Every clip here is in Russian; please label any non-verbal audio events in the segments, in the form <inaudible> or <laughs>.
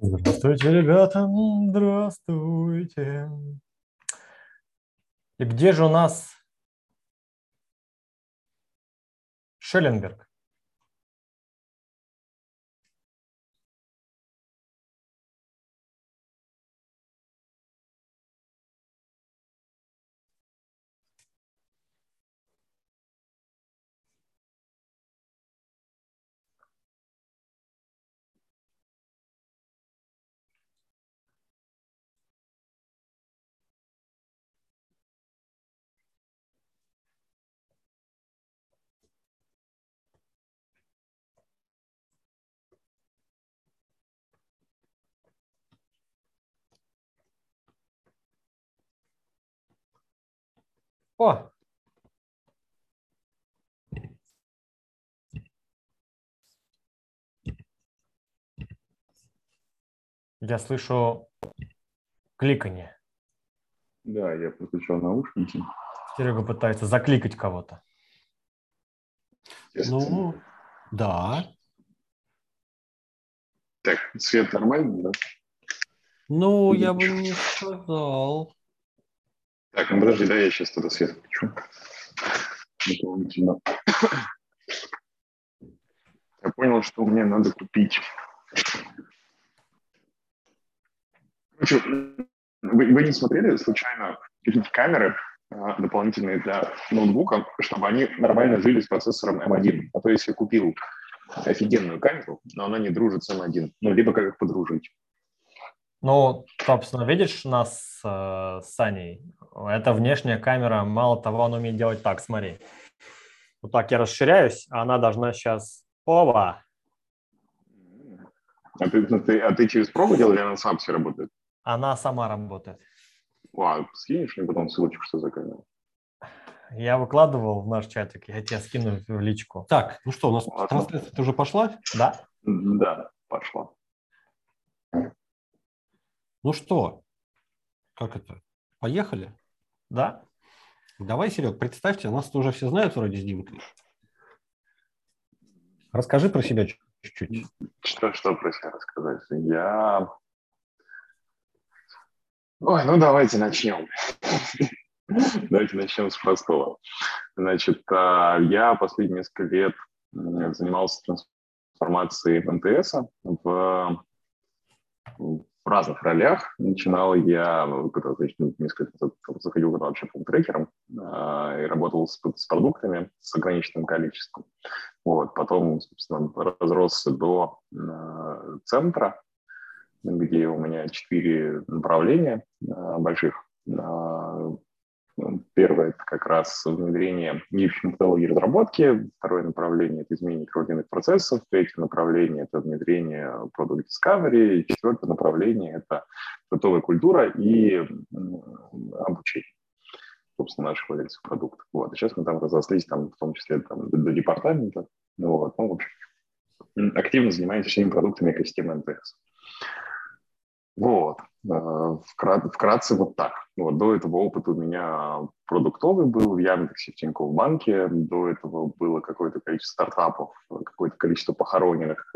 Здравствуйте, ребята, здравствуйте. И где же у нас Шелленберг? О! Я слышу кликанье. Да, я подключал наушники. Серега пытается закликать кого-то. Ну, да. Так, свет нормальный, да? Ну, я бы не сказал. Так, ну подожди, да, я сейчас тогда свет включу. Дополнительно. Я понял, что мне надо купить. Вы, вы не смотрели случайно какие-то камеры а, дополнительные для ноутбука, чтобы они нормально жили с процессором M1? А то если купил офигенную камеру, но она не дружит с M1, ну, либо как их подружить. Ну, собственно, видишь нас э, с Саней? Это внешняя камера. Мало того, она умеет делать так, смотри. Вот так я расширяюсь, а она должна сейчас... Оба! А ты, ну, ты, а ты через пробу делал или она сам все работает? Она сама работает. А, скинешь мне потом ссылочку, что за камера? Я выкладывал в наш чатик, я тебе скину в личку. Так, ну что, у нас трансляция уже пошла? Да? Да, пошла. Ну что, как это? Поехали? Да? Давай, Серег, представьте, нас уже все знают вроде с Димкой. Расскажи про себя чуть-чуть. Что, что про себя рассказать? Я... Ой, ну давайте начнем. <laughs> Давайте начнем с простого. Значит, а, я последние несколько лет занимался трансформацией МТС в, в разных ролях. Начинал я, когда, значит, ну, несколько заходил когда вообще трекером и работал с, с продуктами с ограниченным количеством. Вот, потом, собственно, разросся до э, центра, где у меня четыре направления э, больших. Э, Первое – это как раз внедрение методологий разработки. Второе направление – это изменение координатных процессов. Третье направление – это внедрение Product Discovery. Четвертое направление – это готовая культура и обучение собственно, наших владельцев продуктов. Вот. И сейчас мы там разослись, там, в том числе там, до, департамента. Вот. Ну, в общем, активно занимаемся всеми продуктами экосистемы МТС. Вот. Вкрат, вкратце вот так. Вот. До этого опыт у меня продуктовый был в Яндексе, в Тинькофф банке. До этого было какое-то количество стартапов, какое-то количество похороненных.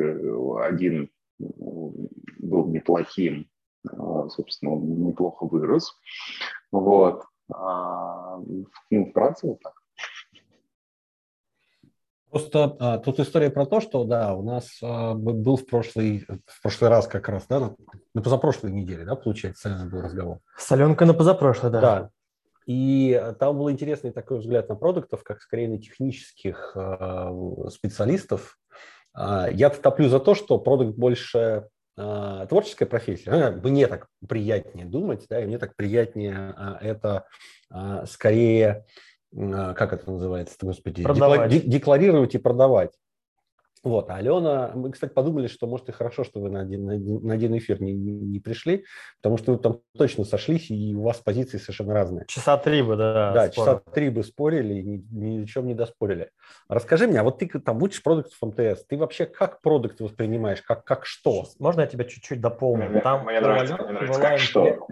Один был неплохим, собственно, он неплохо вырос. Вот. А, ну, вкратце вот так. Просто а, тут история про то, что да, у нас а, был в прошлый, в прошлый раз как раз, да, на, на позапрошлой неделе, да, получается, был разговор. С Аленкой на позапрошлой, да. Да. И там был интересный такой взгляд на продуктов, как скорее на технических а, специалистов. А, я топлю за то, что продукт больше а, творческая профессия. Мне так приятнее думать, да, и мне так приятнее а, это а, скорее как это называется, господи, продавать. декларировать и продавать. Вот, а Алена, мы, кстати, подумали, что, может, и хорошо, что вы на один, на один, на один эфир не, не пришли, потому что вы там точно сошлись, и у вас позиции совершенно разные. Часа три бы, да. Да, спорили. часа три бы спорили, и ни, ни о чем не доспорили. Расскажи мне, а вот ты там учишь продуктов МТС, ты вообще как продукт воспринимаешь, как, как что? Можно я тебя чуть-чуть дополню? Там, мне нравится, мне нравится, как интерес... что.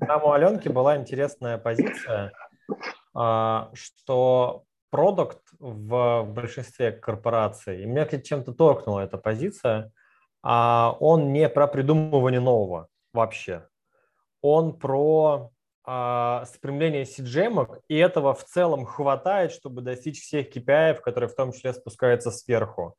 <laughs> Там у Аленки была интересная позиция, а, что продукт в большинстве корпораций, и меня чем-то торкнула эта позиция, а он не про придумывание нового вообще. Он про а, стремление CGM, и этого в целом хватает, чтобы достичь всех KPI, которые в том числе спускаются сверху.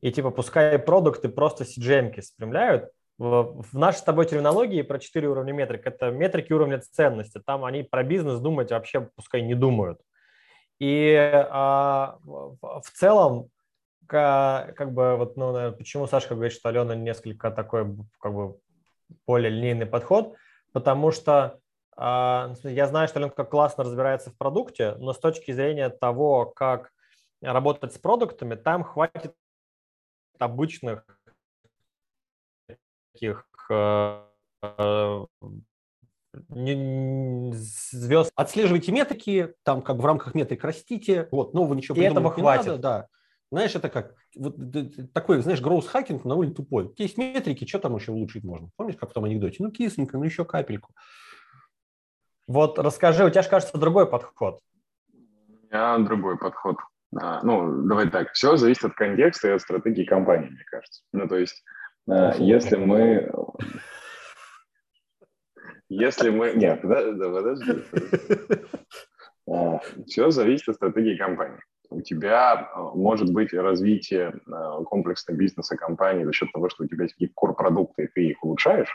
И типа пускай продукты просто CGM спрямляют, в, нашей с тобой терминологии про четыре уровня метрик, это метрики уровня ценности. Там они про бизнес думать вообще пускай не думают. И а, в, целом, как бы, вот, ну, наверное, почему Сашка говорит, что Алена несколько такой, как бы, более линейный подход, потому что а, я знаю, что Аленка классно разбирается в продукте, но с точки зрения того, как работать с продуктами, там хватит обычных таких э, э, звезд. Отслеживайте метрики, там как в рамках метрик растите, вот, нового ничего И этого хватит. Надо, да. Знаешь, это как вот, такой, знаешь, гроус-хакинг довольно тупой. Есть метрики, что там еще улучшить можно? Помнишь, как в том анекдоте? Ну, кисленько, ну еще капельку. Вот расскажи, у тебя же, кажется, другой подход. У меня другой подход. А, ну, давай так, все зависит от контекста и от стратегии компании, мне кажется. Ну, то есть если мы... Если мы... Нет, подожди. Э, Все зависит от стратегии компании. У тебя э, может быть развитие комплексного бизнеса компании за счет того, что у тебя есть какие-то core-продукты, и ты их улучшаешь,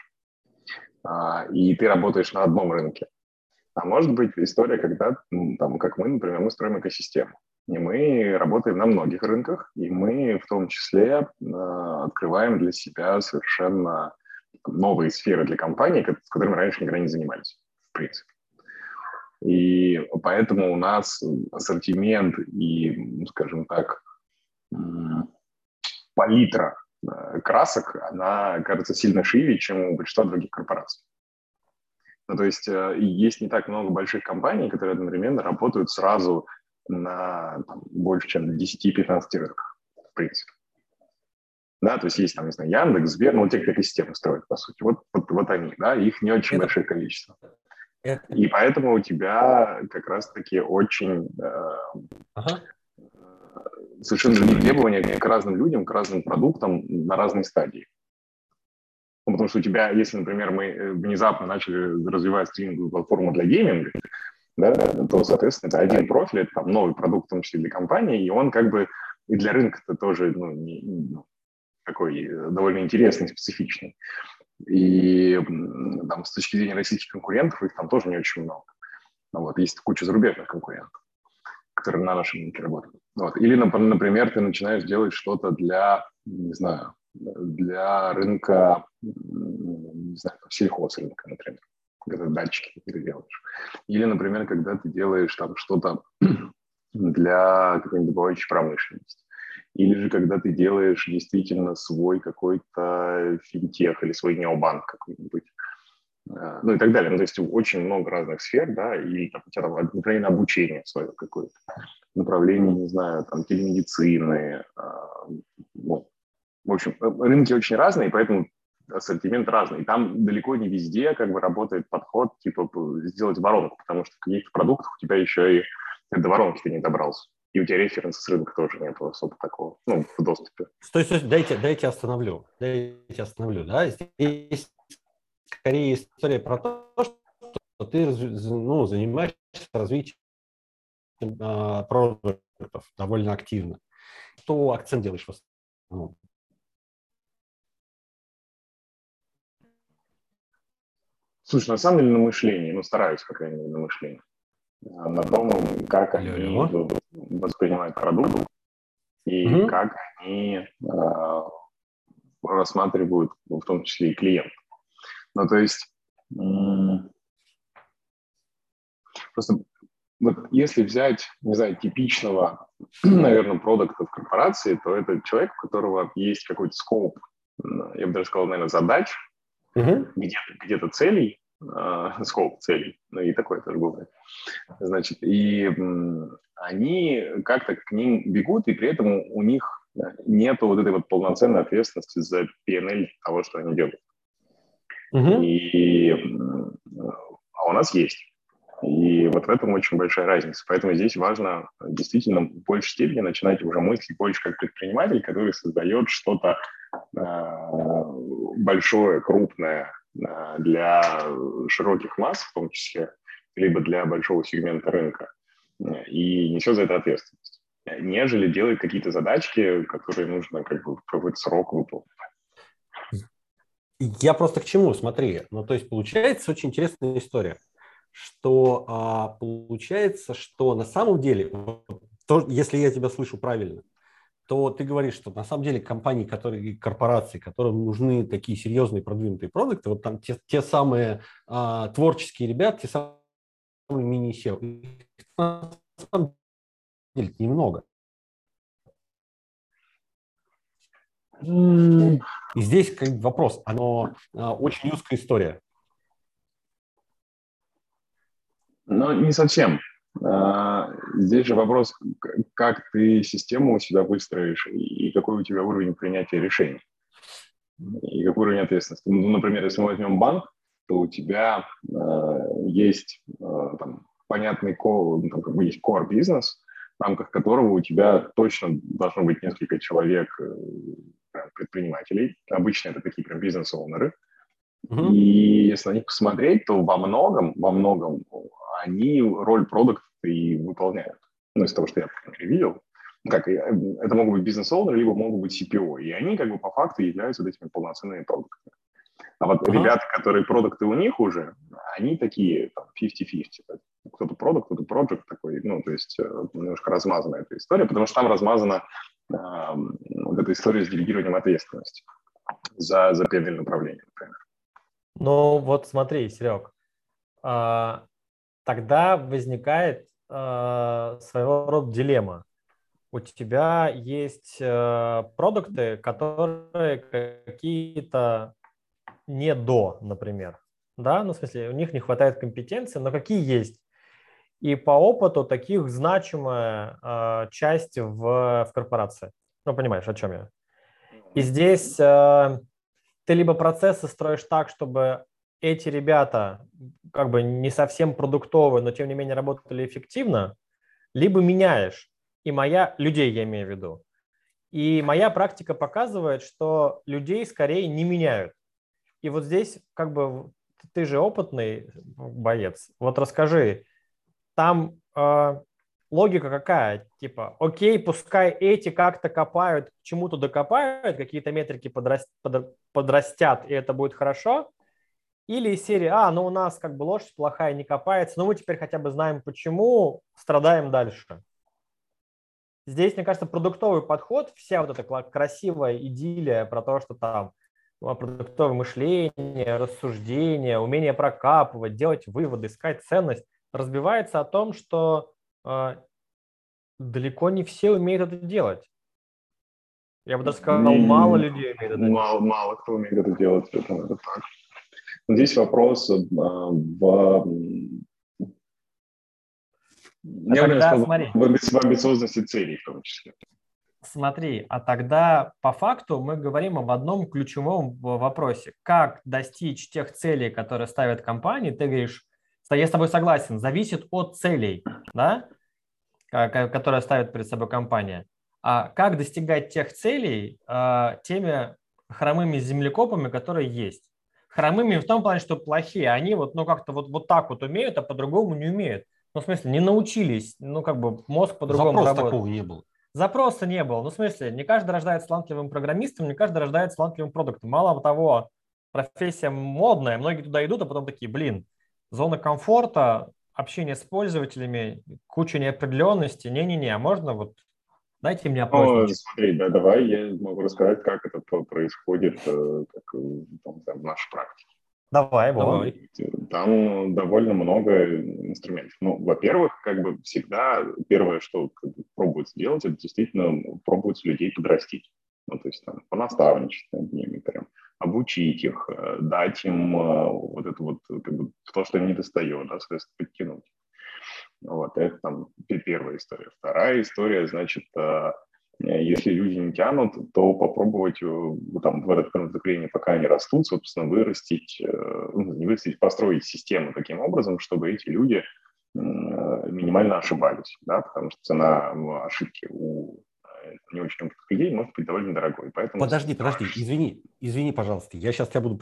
и ты работаешь на одном рынке. А может быть история, когда, там, как мы, например, мы строим экосистему. И мы работаем на многих рынках, и мы в том числе э, открываем для себя совершенно новые сферы для компаний, с которыми раньше никогда не занимались, в принципе. И поэтому у нас ассортимент и, скажем так, палитра э, красок, она кажется сильно шире, чем у большинства других корпораций. Ну, то есть э, есть не так много больших компаний, которые одновременно работают сразу на там, больше, чем 10-15 рынках, в принципе. Да, то есть есть там, не знаю, Яндекс, Сбер, ну, те, кто экосистемы строят, по сути. Вот, вот, вот они, да, их не очень Это... большое количество. Это... И поэтому у тебя как раз-таки очень э, ага. совершенно другие требования к разным людям, к разным продуктам на разной стадии. Ну, потому что у тебя, если, например, мы э, внезапно начали развивать стриминговую платформу для гейминга, да, то, соответственно, это один профиль, это там новый продукт, в том числе для компании, и он как бы и для рынка-то тоже ну, не, ну, такой э, довольно интересный, специфичный. И там с точки зрения российских конкурентов их там тоже не очень много. Ну, вот, есть куча зарубежных конкурентов, которые на нашем рынке работают. Вот. Или, например, ты начинаешь делать что-то для, не знаю, для рынка, не знаю, сельхозрынка, например когда датчики какие-то делаешь. Или, например, когда ты делаешь там что-то <clears throat> для какой-нибудь добывающей промышленности. Или же когда ты делаешь действительно свой какой-то финтех или свой необанк какой-нибудь. А, ну и так далее. Ну, то есть очень много разных сфер, да, и там, у тебя там направление обучения свое какое-то, направление, не знаю, там, телемедицины. А, ну, в общем, рынки очень разные, поэтому ассортимент разный. И там далеко не везде как бы работает подход, типа, сделать воронку, потому что в каких-то продуктах у тебя еще и до воронки ты не добрался. И у тебя референса с рынка тоже нет особо такого, ну, в доступе. Стой, стой, дайте, дайте остановлю. Дайте остановлю, да. Здесь скорее история про то, что ты ну, занимаешься развитием э, продуктов довольно активно. Что акцент делаешь в основном? Слушай, на самом деле на мышлении, ну, стараюсь, по крайней мере, на мышлении. А на том, как они воспринимают продукт и угу. как они э, рассматривают, в том числе и клиент. Ну, то есть, просто вот если взять, не знаю, типичного, <clears throat> наверное, продукта в корпорации, то это человек, у которого есть какой-то скоп, я бы даже сказал, наверное, задач, угу. где-то, где-то целей, э, <laughs> скоп целей, ну и такое тоже бывает. Значит, и они как-то к ним бегут, и при этом у них нет вот этой вот полноценной ответственности за PNL того, что они делают. Угу. И а у нас есть. И вот в этом очень большая разница. Поэтому здесь важно действительно в большей степени начинать уже мыслить больше как предприниматель, который создает что-то э, большое, крупное э, для широких масс, в том числе, либо для большого сегмента рынка, и несет за это ответственность, нежели делает какие-то задачки, которые нужно как бы в какой-то срок выполнить. Я просто к чему, смотри, ну то есть получается очень интересная история что а, получается, что на самом деле, то, если я тебя слышу правильно, то ты говоришь, что на самом деле компании, которые, корпорации, которым нужны такие серьезные продвинутые продукты, вот там те, те самые а, творческие ребята, те самые мини-SEO, на самом деле немного. И здесь как вопрос, оно а, очень узкая история. Но не совсем. А, здесь же вопрос, как ты систему у себя выстроишь и какой у тебя уровень принятия решений. И какой уровень ответственности. Ну, например, если мы возьмем банк, то у тебя э, есть э, там, понятный core, ну, там, как бы есть core бизнес, в рамках которого у тебя точно должно быть несколько человек э, предпринимателей. Обычно это такие прям бизнес-оунеры. Uh-huh. И если на них посмотреть, то во многом, во многом они роль продукта и выполняют. Ну, из того, что я видел. Как, э, это могут быть бизнес-оунеры, либо могут быть CPO. И они как бы по факту являются вот этими полноценными продуктами. А вот ага. ребята, которые продукты у них уже, они такие там, 50-50. Кто-то продукт, кто-то проект такой, ну, то есть э, немножко размазана эта история, потому что там размазана э, вот эта история с делегированием ответственности за, за передовое направление, например. Ну, вот смотри, Серег, а, тогда возникает э, своего рода дилемма. У тебя есть э, продукты, которые какие-то не до, например. Да, ну, в смысле, у них не хватает компетенции, но какие есть. И по опыту таких значимая э, часть в, в корпорации. Ну, понимаешь, о чем я. И здесь э, ты либо процессы строишь так, чтобы эти ребята как бы не совсем продуктовые, но тем не менее работали эффективно, либо меняешь. И моя, людей я имею в виду. И моя практика показывает, что людей скорее не меняют. И вот здесь как бы ты же опытный боец. Вот расскажи, там э, логика какая? Типа, окей, пускай эти как-то копают, чему-то докопают, какие-то метрики подраст, под, подрастят, и это будет хорошо. Или из серии, а, ну у нас как бы лошадь плохая, не копается, но мы теперь хотя бы знаем почему, страдаем дальше. Здесь, мне кажется, продуктовый подход, вся вот эта красивая идиллия про то, что там а, продуктовое мышление, рассуждение, умение прокапывать, делать выводы, искать ценность, разбивается о том, что э, далеко не все умеют это делать. Я бы даже сказал, мало людей умеет это делать. Мало, мало кто умеет это делать, это, это так. Здесь вопрос э, в, я тогда, смотри, в, в амбициозности целей в том числе. Смотри, а тогда по факту мы говорим об одном ключевом вопросе. Как достичь тех целей, которые ставят компании? Ты говоришь, я с тобой согласен, зависит от целей, да, которые ставит перед собой компания. А как достигать тех целей а, теми хромыми землекопами, которые есть? Хромыми в том плане, что плохие. Они вот, ну, как-то вот, вот так вот умеют, а по-другому не умеют. Ну, в смысле, не научились. Ну, как бы мозг по-другому Запрос работает. такого не было. Запроса не было. Ну, в смысле, не каждый рождается талантливым программистом, не каждый рождается талантливым продуктом. Мало того, профессия модная, многие туда идут, а потом такие, блин, зона комфорта, общение с пользователями, куча неопределенности. Не-не-не, а можно вот Дайте мне опросники. Ну, смотри, да, давай я могу рассказать, как это происходит э, как, там, там, в нашей практике. Давай, давай. Там довольно много инструментов. Ну, во-первых, как бы всегда первое, что как бы, пробуется делать, это действительно пробуется людей подрастить. Ну, то есть там понаставничать над ними, прям обучить их, э, дать им э, вот это вот, как бы, то, что им не достает, да, соответственно, подтянуть. Вот, это там первая история. Вторая история, значит, э, если люди не тянут, то попробовать э, там, в этот контакт пока они растут, собственно, вырастить, э, ну, не вырастить, построить систему таким образом, чтобы эти люди минимально ошибались, да, потому что цена ошибки у не очень умных людей может быть довольно дорогой. Поэтому... Подожди, подожди, извини, извини, пожалуйста, я сейчас тебя буду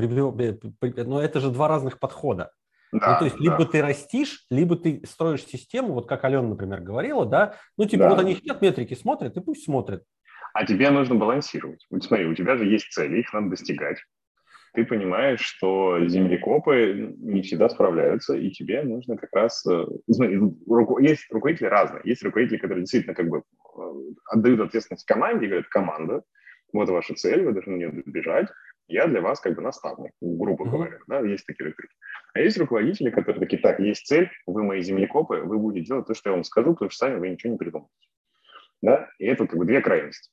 но это же два разных подхода. Да, ну, то есть да. либо ты растишь, либо ты строишь систему, вот как Алена, например, говорила, да, ну, типа, да. вот они сидят, метрики смотрят, и пусть смотрят. А тебе нужно балансировать. Вот смотри, у тебя же есть цели, их надо достигать. Ты понимаешь, что землекопы не всегда справляются, и тебе нужно как раз... Э, есть руководители разные. Есть руководители, которые действительно как бы э, отдают ответственность команде говорят, команда, вот ваша цель, вы должны ее добежать, я для вас как бы наставник, грубо mm-hmm. говоря, да, есть такие руководители. А есть руководители, которые такие, так, есть цель, вы мои землекопы, вы будете делать то, что я вам скажу, потому что сами вы ничего не придумаете. Да, и это как бы две крайности.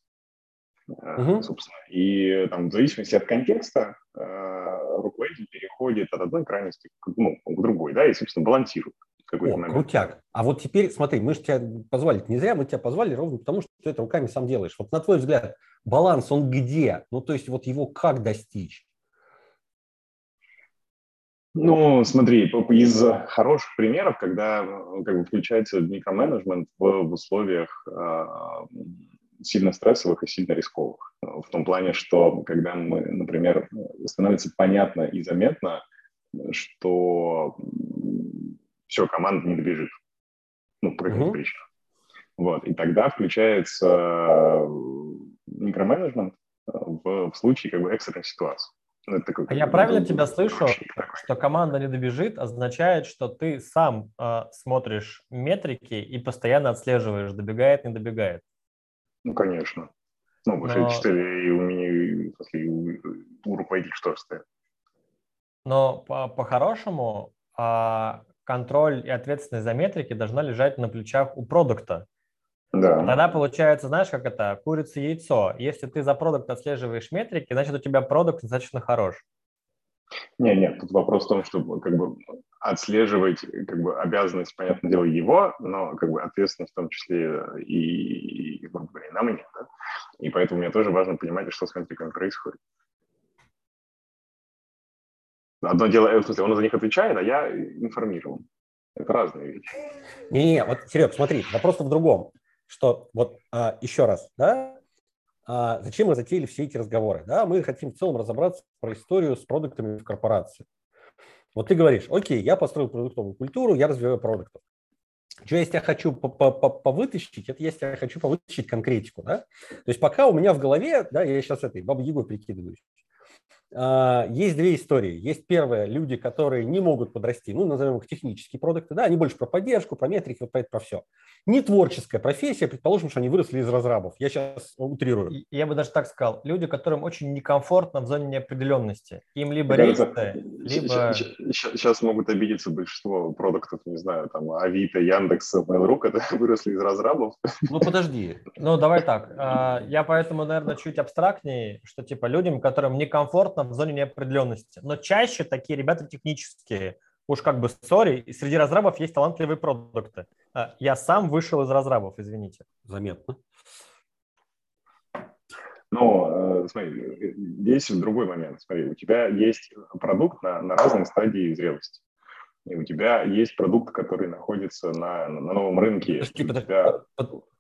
Uh-huh. собственно. И там, в зависимости от контекста руководитель переходит от одной крайности к, ну, к другой, да, и, собственно, балансирует. О, момент. крутяк. А вот теперь, смотри, мы же тебя позвали не зря, мы тебя позвали ровно потому, что ты это руками сам делаешь. Вот на твой взгляд, баланс, он где? Ну, то есть вот его как достичь? Ну, смотри, из хороших примеров, когда как бы, включается микроменеджмент в, в условиях э, сильно стрессовых и сильно рисковых. В том плане, что когда мы, например, становится понятно и заметно, что все, команда не добежит. Ну, по каким-то причинам. Вот. И тогда включается микроменеджмент в, в случае как бы экстренной ситуации. Ну, такой, а я правильно тебя слышу, что команда не добежит, означает, что ты сам э, смотришь метрики и постоянно отслеживаешь, добегает, не добегает. Ну, конечно. Ну, потому Но... что и у меня, и у, у руководителя что стоит. Но по- по-хорошему а, контроль и ответственность за метрики должна лежать на плечах у продукта. Да. Тогда получается, знаешь, как это, курица яйцо. Если ты за продукт отслеживаешь метрики, значит, у тебя продукт достаточно хорош. Нет, нет, тут вопрос в том, что как бы отслеживать как бы обязанность, понятное дело, его, но как бы ответственность в том числе и, и грубо говоря, на мне, да? И поэтому мне тоже важно понимать, что с метриками происходит. Одно дело, в смысле, он за них отвечает, а я информирован. Это разные вещи. Не-не, вот, Серег, смотри, вопрос в другом, что вот а, еще раз, да, а зачем мы затеяли все эти разговоры? Да, мы хотим в целом разобраться про историю с продуктами в корпорации. Вот ты говоришь, окей, я построил продуктовую культуру, я развиваю продуктов. Что я хочу повытащить, это я хочу повытащить конкретику, да? То есть пока у меня в голове, да, я сейчас этой бабой Егой прикидываюсь, есть две истории. Есть первое, люди, которые не могут подрасти, ну, назовем их технические продукты, да, они больше про поддержку, про метрики, вот про это, про все. Не творческая профессия, предположим, что они выросли из разрабов. Я сейчас утрирую. Я бы даже так сказал. Люди, которым очень некомфортно в зоне неопределенности. Им либо рейсы, либо... Сейчас могут обидеться большинство продуктов, не знаю, там, Авито, Яндекс, Mail.ru, <laughs> которые выросли из разрабов. Ну, подожди. Ну, давай так. А, я поэтому, наверное, чуть абстрактнее, что, типа, людям, которым некомфортно в зоне неопределенности. Но чаще такие ребята технические. Уж как бы, сори, среди разрабов есть талантливые продукты. А, я сам вышел из разрабов, извините. Заметно. Но, э, смотри, здесь другой момент. Смотри, у тебя есть продукт на, на разной стадии зрелости. И у тебя есть продукт, который находится на, на новом рынке. Подожди, подожди, тебя...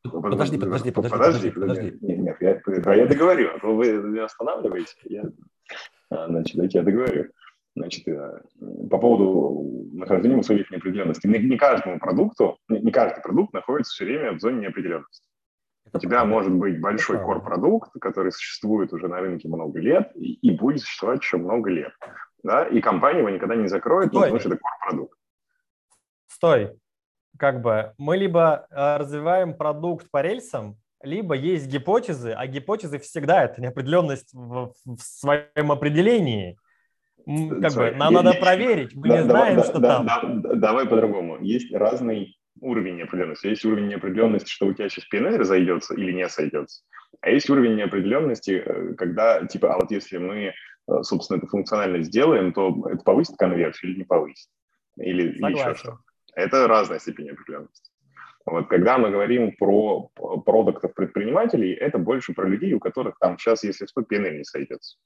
подожди, подожди, подожди, подожди, подожди. Нет, нет, я, я договорю, а то вы меня останавливаете. Я, а, значит, я договорю. Значит, э, по поводу нахождения в условиях неопределенности. Не, не каждому продукту, не, не каждый продукт находится все время в зоне неопределенности. У тебя может быть большой core-продукт, который существует уже на рынке много лет и, и будет существовать еще много лет да, и компания его никогда не закроет, ну, потому что это core-продукт. Стой. Как бы мы либо э, развиваем продукт по рельсам, либо есть гипотезы, а гипотезы всегда это неопределенность в, в своем определении. Как Sorry. бы нам надо проверить, мы да, не знаем, да, что да, там. Да, давай по-другому. Есть разный уровень неопределенности. Есть уровень неопределенности, что у тебя сейчас PNL разойдется или не сойдется. А есть уровень неопределенности, э, когда, типа, а вот если мы Э, собственно, эту функциональность сделаем, то это повысит конверсию или не повысит. Или, или еще что-то. Это разная степень определенности. Вот когда мы говорим про продуктов предпринимателей, это больше про людей, у которых там сейчас, если что, PNL не сойдется.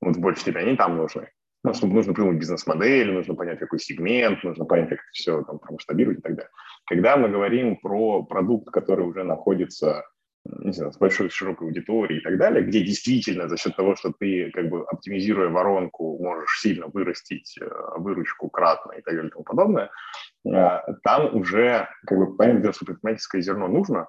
Вот в большей степени они там нужны. Ну, чтобы нужно придумать бизнес-модель, нужно понять, какой сегмент, нужно понять, как все там масштабировать и так далее. Когда мы говорим про продукт, который уже находится не знаю, с большой широкой аудиторией и так далее, где действительно за счет того, что ты, как бы оптимизируя воронку, можешь сильно вырастить э, выручку кратно и так далее и тому подобное, э, там уже, как бы, понятно, что предпринимательское зерно нужно,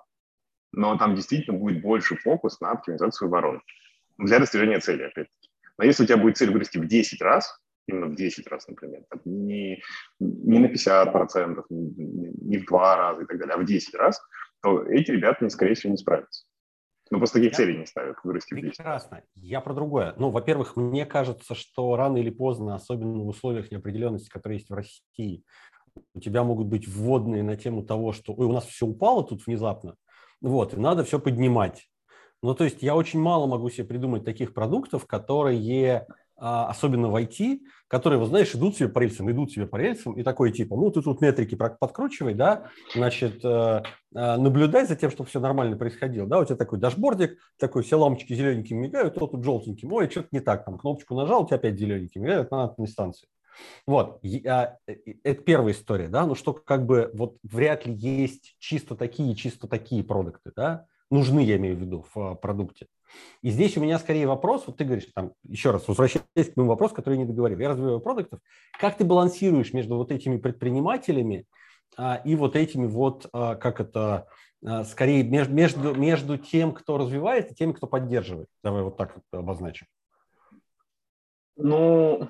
но там действительно будет больше фокус на оптимизацию воронки для достижения цели, опять-таки. Но если у тебя будет цель вырасти в 10 раз, именно в 10 раз, например, не, не на 50%, не, не в 2 раза и так далее, а в 10 раз, то эти ребята, скорее всего, не справятся. Ну, просто таких целей не ставят, вырасти в 10. Прекрасно. Я про другое. Ну, во-первых, мне кажется, что рано или поздно, особенно в условиях неопределенности, которые есть в России, у тебя могут быть вводные на тему того, что Ой, у нас все упало тут внезапно, вот, и надо все поднимать. Ну, то есть я очень мало могу себе придумать таких продуктов, которые особенно в IT, которые, вот знаешь, идут себе по рельсам, идут себе по рельсам, и такой типа, ну, ты тут метрики подкручивай, да, значит, э, э, наблюдай за тем, чтобы все нормально происходило, да, у тебя такой дашбордик, такой все лампочки зелененьким мигают, то тут желтеньким, ой, что-то не так, там, кнопочку нажал, у тебя опять зелененьким мигают на станции. Вот, я, э, это первая история, да, ну что как бы вот вряд ли есть чисто такие, чисто такие продукты, да, нужны, я имею в виду, в продукте. И здесь у меня скорее вопрос, вот ты говоришь, там, еще раз, возвращаясь к моему вопросу, который я не договорил, я развиваю продуктов, как ты балансируешь между вот этими предпринимателями а, и вот этими вот, а, как это, а, скорее между, между, между тем, кто развивает, и тем, кто поддерживает? Давай вот так вот обозначим. Ну,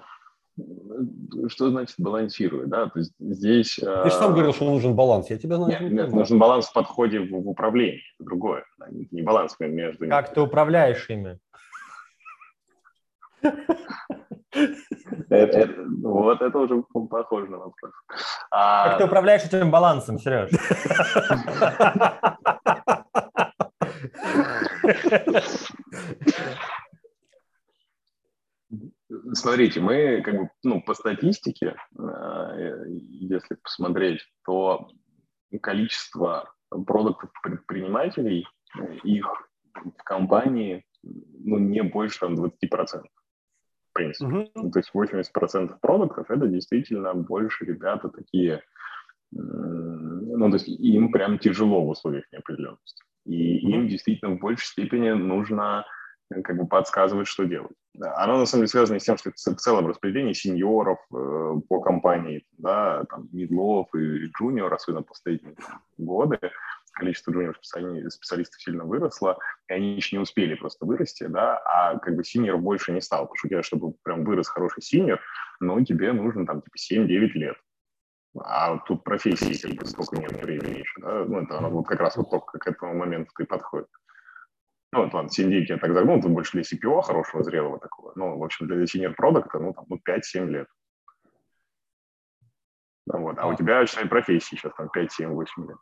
что значит балансирует, да, то есть здесь... Ты же сам говорил, что нужен баланс, я тебя знаю. Нет, нет, нужен баланс в подходе в, в управлении, это другое, да, не баланс между... Как ты управляешь ими? Это, это, вот это уже похоже на вопрос. А... Как ты управляешь этим балансом, Сереж? <laughs> <laughs> Смотрите, мы как бы, ну, по статистике, э, если посмотреть, то количество продуктов предпринимателей, их в компании, ну, не больше там, 20%. В принципе. Ну, то есть 80% продуктов это действительно больше ребята такие, ну, то есть им прям тяжело в условиях неопределенности. И им действительно в большей степени нужно как бы подсказывать, что делать. Оно на самом деле связано с тем, что в целом распределение сеньоров э, по компании, да, там, мидлов и джуниоров, особенно последние годы, количество джуниоров специалистов сильно выросло, и они еще не успели просто вырасти, да, а как бы синьоров больше не стало, потому что у тебя, чтобы прям вырос хороший синьор, ну, тебе нужно там типа 7-9 лет. А тут профессии как бы столько нет времени еще, да, ну, это вот как раз вот только к этому моменту ты подходит. Ну, вот, ладно, 7-9 я так загнул, тут больше для CPO хорошего, зрелого такого. Ну, в общем, для senior продукта, ну, там, ну, 5-7 лет. Ну, вот. А, а у тебя, считай, профессии сейчас там 5, 7, 8 лет.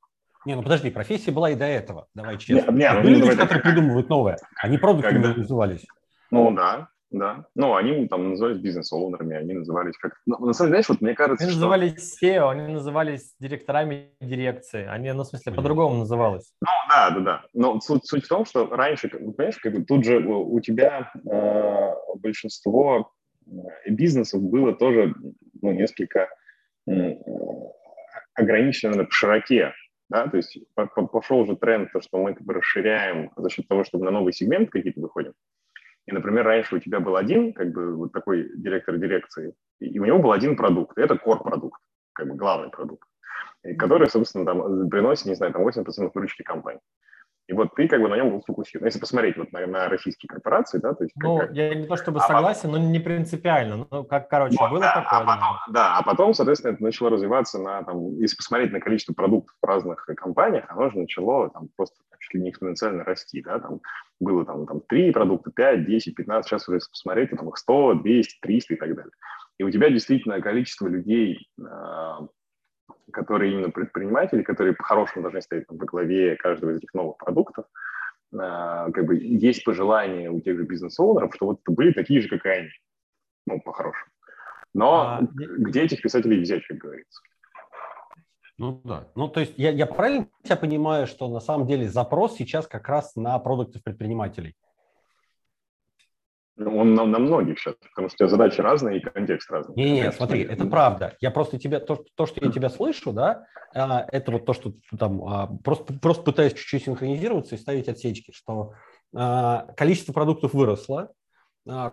Не, ну подожди, профессия была и до этого, давай честно. Не, не, Были ну, люди, которые придумывают новое, они продуктами Когда? назывались. Ну да, да. Ну, они там назывались бизнес-оунерами, они назывались как... Ну, на самом деле, знаешь, вот мне кажется, Они что... назывались SEO, они назывались директорами дирекции. Они, ну, в смысле, по-другому называлось. Ну, да, да, да. Но суть, суть в том, что раньше, понимаешь, как бы тут же у тебя э, большинство э, бизнесов было тоже, ну, несколько э, ограничено по широте. Да, то есть пошел уже тренд, то, что мы как бы расширяем за счет того, чтобы на новый сегмент какие-то выходим. И, например, раньше у тебя был один, как бы, вот такой директор дирекции, и у него был один продукт, и это core-продукт, как бы главный продукт, который, собственно, там приносит, не знаю, там 80% выручки компании. И вот ты как бы на нем был сфокусирован. Если посмотреть вот на, на российские корпорации, да, то есть... Ну, как, я не то чтобы а согласен, потом... но не принципиально. Ну, как, короче, вот, было да, такое. А потом, да, а потом, соответственно, это начало развиваться на, там, если посмотреть на количество продуктов в разных компаниях, оно же начало там просто чуть ли не экспоненциально расти, да, там было там, там 3 продукта, 5, 10, 15, сейчас уже посмотреть, там их 100, 200, 300 и так далее. И у тебя действительно количество людей, а, которые именно предприниматели, которые по-хорошему должны стоять там, во главе каждого из этих новых продуктов, а, как бы есть пожелание у тех же бизнес-оунеров, что вот были такие же, как и они, ну, по-хорошему. Но а, где этих писателей взять, как говорится? Ну да. Ну, то есть я, я правильно тебя понимаю, что на самом деле запрос сейчас как раз на продукты предпринимателей? Он на, на многих сейчас, потому что у тебя задачи разные и контекст разный. Не, не, смотри, это правда. Я просто тебя то, то, что я тебя слышу, да, а, это вот то, что там а, просто просто пытаюсь чуть-чуть синхронизироваться и ставить отсечки, что а, количество продуктов выросло,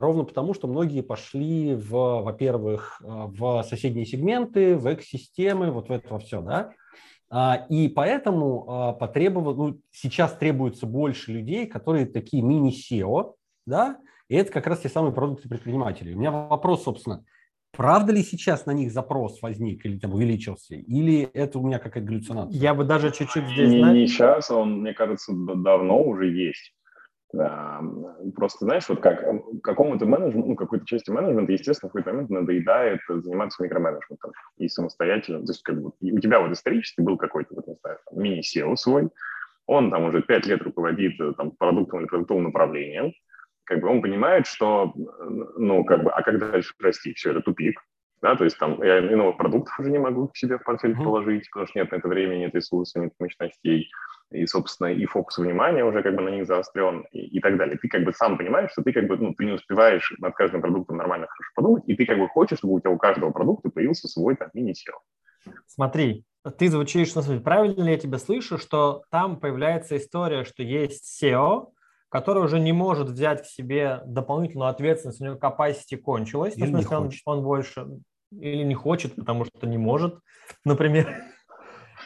ровно потому, что многие пошли в, во-первых, в соседние сегменты, в экосистемы, вот в это во все, да. И поэтому потребовал, ну, сейчас требуется больше людей, которые такие мини-SEO, да, и это как раз те самые продукты предпринимателей. У меня вопрос, собственно, правда ли сейчас на них запрос возник или там увеличился, или это у меня какая-то галлюцинация? Я бы даже чуть-чуть здесь... Не, не сейчас, он, мне кажется, давно уже есть. Просто, знаешь, вот как какому-то менеджменту, ну, какой-то части менеджмента, естественно, в какой-то момент надоедает заниматься микроменеджментом и самостоятельно. То есть как бы, у тебя вот исторически был какой-то, вот, не знаю, мини-SEO свой, он там уже пять лет руководит там, продуктом или продуктовым направлением, как бы он понимает, что, ну, как бы, а как дальше расти? Все, это тупик, да, то есть там я и новых продуктов уже не могу к себе в портфель mm-hmm. положить, потому что нет на это времени, нет ресурсов, нет мощностей, и, собственно, и фокус внимания уже как бы на них заострен и, и так далее. Ты как бы сам понимаешь, что ты как бы, ну, ты не успеваешь над каждым продуктом нормально хорошо подумать, и ты как бы хочешь, чтобы у тебя у каждого продукта появился свой там мини-SEO. Смотри, ты звучишь, ну, смотри, правильно ли я тебя слышу, что там появляется история, что есть SEO, который уже не может взять к себе дополнительную ответственность, у него capacity кончилась, или ну, в смысле, он, он больше или не хочет, потому что не может, например.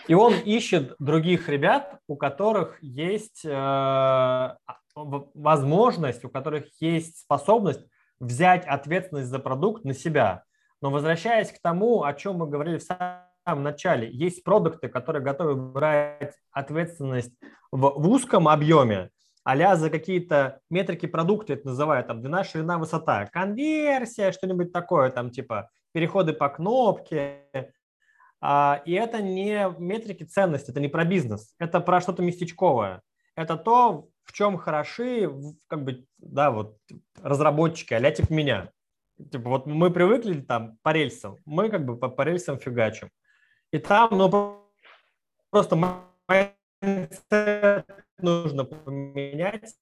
И он ищет других ребят, у которых есть э, возможность, у которых есть способность взять ответственность за продукт на себя. Но возвращаясь к тому, о чем мы говорили в самом начале, есть продукты, которые готовы брать ответственность в, в узком объеме, а за какие-то метрики продукта, это называют, там, длина, ширина, высота, конверсия, что-нибудь такое, там, типа, переходы по кнопке. А, и это не метрики ценности, это не про бизнес, это про что-то местечковое. Это то, в чем хороши, как бы, да, вот, разработчики, а типа меня. Типа, вот мы привыкли там по рельсам, мы как бы по, по рельсам фигачим. И там, ну, просто нужно поменять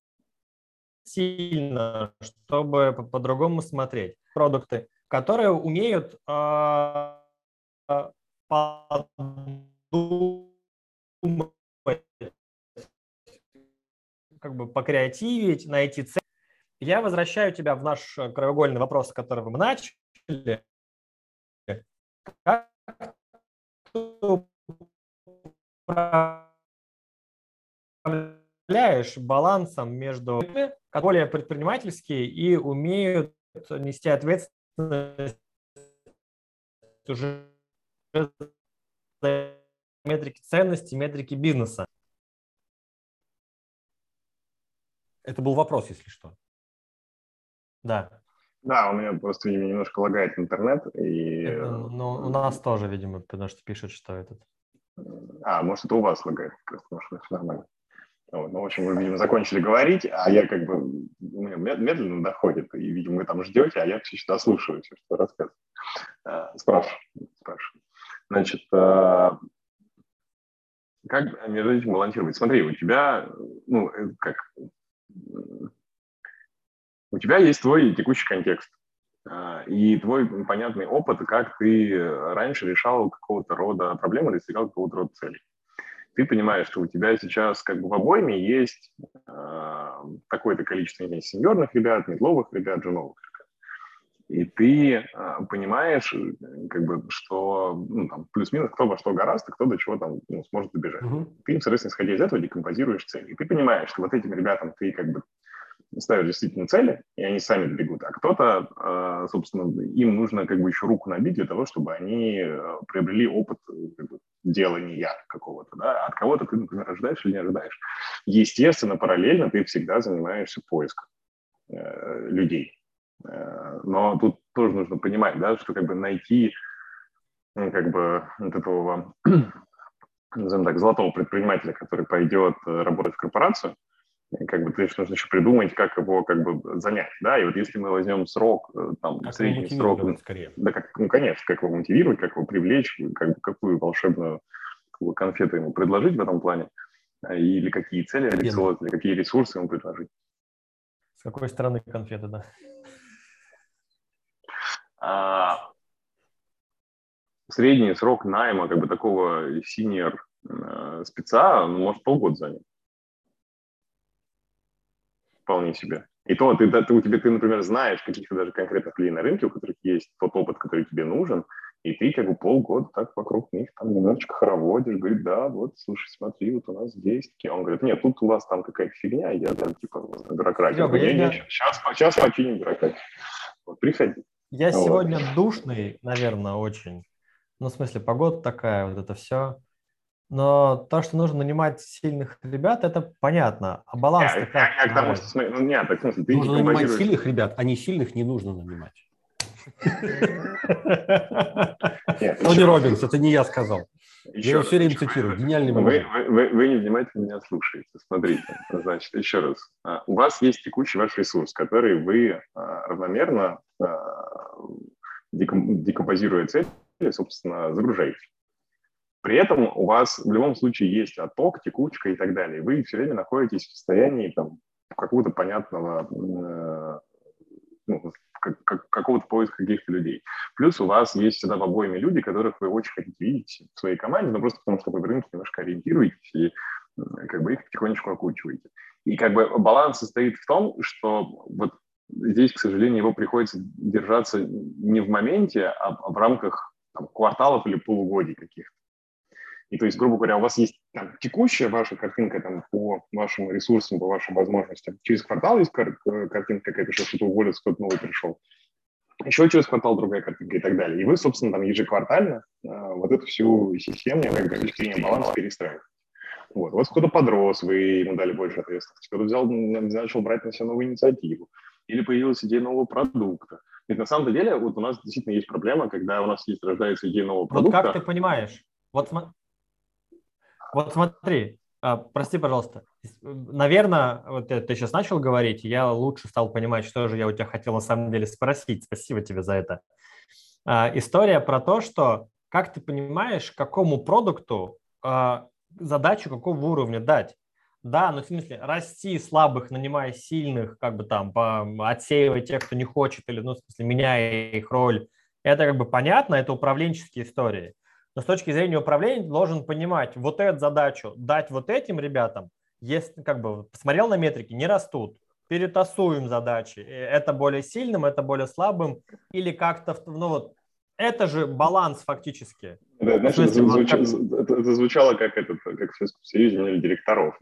сильно, чтобы по-другому смотреть. Продукты, которые умеют э, подумать, как бы покреативить, найти цель. Я возвращаю тебя в наш краеугольный вопрос, с которого мы начали. Как управляешь балансом между более предпринимательские и умеют нести ответственность уже за метрики ценности, метрики бизнеса. Это был вопрос, если что. Да. Да, у меня просто видимо, немножко лагает интернет. И... Это, ну, у нас тоже, видимо, потому что пишут, что этот. А, может, это у вас лагает, просто, может, это нормально. Вот, ну, в общем, вы, видимо, закончили говорить, а я как бы, у меня медленно доходит, и, видимо, вы там ждете, а я все еще дослушиваю все, что рассказываю. А, спрашиваю, спрашиваю. Значит, а, как между этим балансировать? Смотри, у тебя, ну, э, как, у тебя есть твой текущий контекст а, и твой понятный опыт, как ты раньше решал какого-то рода проблемы, достигал какого-то рода целей ты понимаешь, что у тебя сейчас как бы в обойме есть э, такое-то количество не сеньорных ребят, медловых ребят, ребят. И ты э, понимаешь, как бы, что ну, там, плюс-минус кто во что гораздо, кто до чего там ну, сможет добежать. Uh-huh. Ты, соответственно, исходя из этого, декомпозируешь цели. И ты понимаешь, что вот этим ребятам ты как бы ставят действительно цели, и они сами бегут, а кто-то, а, собственно, им нужно как бы еще руку набить для того, чтобы они э, приобрели опыт как бы, делания какого-то, да, от кого-то ты, например, ожидаешь или не ожидаешь. Естественно, параллельно ты всегда занимаешься поиском э, людей. Э, но тут тоже нужно понимать, да, что как бы найти ну, как бы вот этого, <clears throat> назовем так, золотого предпринимателя, который пойдет э, работать в корпорацию, как бы ты нужно еще придумать, как его как бы занять, да, и вот если мы возьмем срок, э, там, как средний срок, скорее. да, как, ну, конечно, как его мотивировать, как его привлечь, как, какую волшебную как бы, конфету ему предложить в этом плане, а, или какие цели реализовать, или какие ресурсы ему предложить. С какой стороны конфеты, да? А, средний срок найма как бы такого синьор э, спеца ну, может полгода занять. Вполне себе. И то ты, ты, у тебя, ты, например, знаешь каких-то даже конкретных людей на рынке, у которых есть тот опыт, который тебе нужен, и ты как бы полгода так вокруг них там немножечко хороводишь, говорит, да, вот, слушай, смотри, вот у нас здесь такие. Он говорит, нет, тут у вас там какая-то фигня, я там типа бюрократия. Я, я, сейчас, сейчас починим бюрократию. Вот, приходи. Я вот. сегодня душный, наверное, очень. Ну, в смысле, погода такая, вот это все. Но то, что нужно нанимать сильных ребят, это понятно. А баланс как? Я, я, я к тому, что, смотри, ну, нет, так, в смысле, ты нужно нанимать сильных ребят, а не сильных не нужно нанимать. <laughs> Тони Робинс, это не я сказал. Еще я его все время цитирую. Гениальный вы, вы, вы, вы невнимательно меня слушаете. Смотрите, значит, еще раз. А, у вас есть текущий ваш ресурс, который вы а, равномерно, а, декомпозируя цели, собственно, загружаете. При этом у вас в любом случае есть отток, текучка и так далее. Вы все время находитесь в состоянии там, какого-то понятного э, ну, как, как, какого-то поиска каких-то людей. Плюс у вас есть всегда в обоими люди, которых вы очень хотите видеть в своей команде, но просто потому что вы в рынке немножко ориентируетесь и как бы их потихонечку окучиваете. И как бы баланс состоит в том, что вот здесь, к сожалению, его приходится держаться не в моменте, а в рамках там, кварталов или полугодий каких-то. И то есть, грубо говоря, у вас есть там, текущая ваша картинка там, по вашим ресурсам, по вашим возможностям. Через квартал есть кар- картинка какая-то, что кто-то уволился, кто-то новый пришел. Еще через квартал другая картинка и так далее. И вы, собственно, там ежеквартально э, вот эту всю систему, как обеспечение баланса перестраиваете. Вот. У вас кто-то подрос, вы ему дали больше ответственности. Кто-то взял, начал брать на себя новую инициативу. Или появилась идея нового продукта. Ведь на самом деле вот у нас действительно есть проблема, когда у нас есть рождается идея нового продукта. Вот как ты понимаешь? Вот вот смотри, а, прости, пожалуйста. Наверное, вот ты сейчас начал говорить, я лучше стал понимать, что же я у тебя хотел на самом деле спросить. Спасибо тебе за это. А, история про то, что как ты понимаешь, какому продукту а, задачу какого уровня дать. Да, ну в смысле, расти слабых, нанимая сильных, как бы там, отсеивая тех, кто не хочет, или, ну, в смысле, меняя их роль. Это как бы понятно, это управленческие истории но с точки зрения управления должен понимать, вот эту задачу дать вот этим ребятам, если как бы посмотрел на метрики, не растут, перетасуем задачи, э, это более сильным, это более слабым, или как-то, ну вот, это же баланс фактически. Да, знаешь, это, звуч... как... это, это звучало как, этот, как в Советском Союзе директоров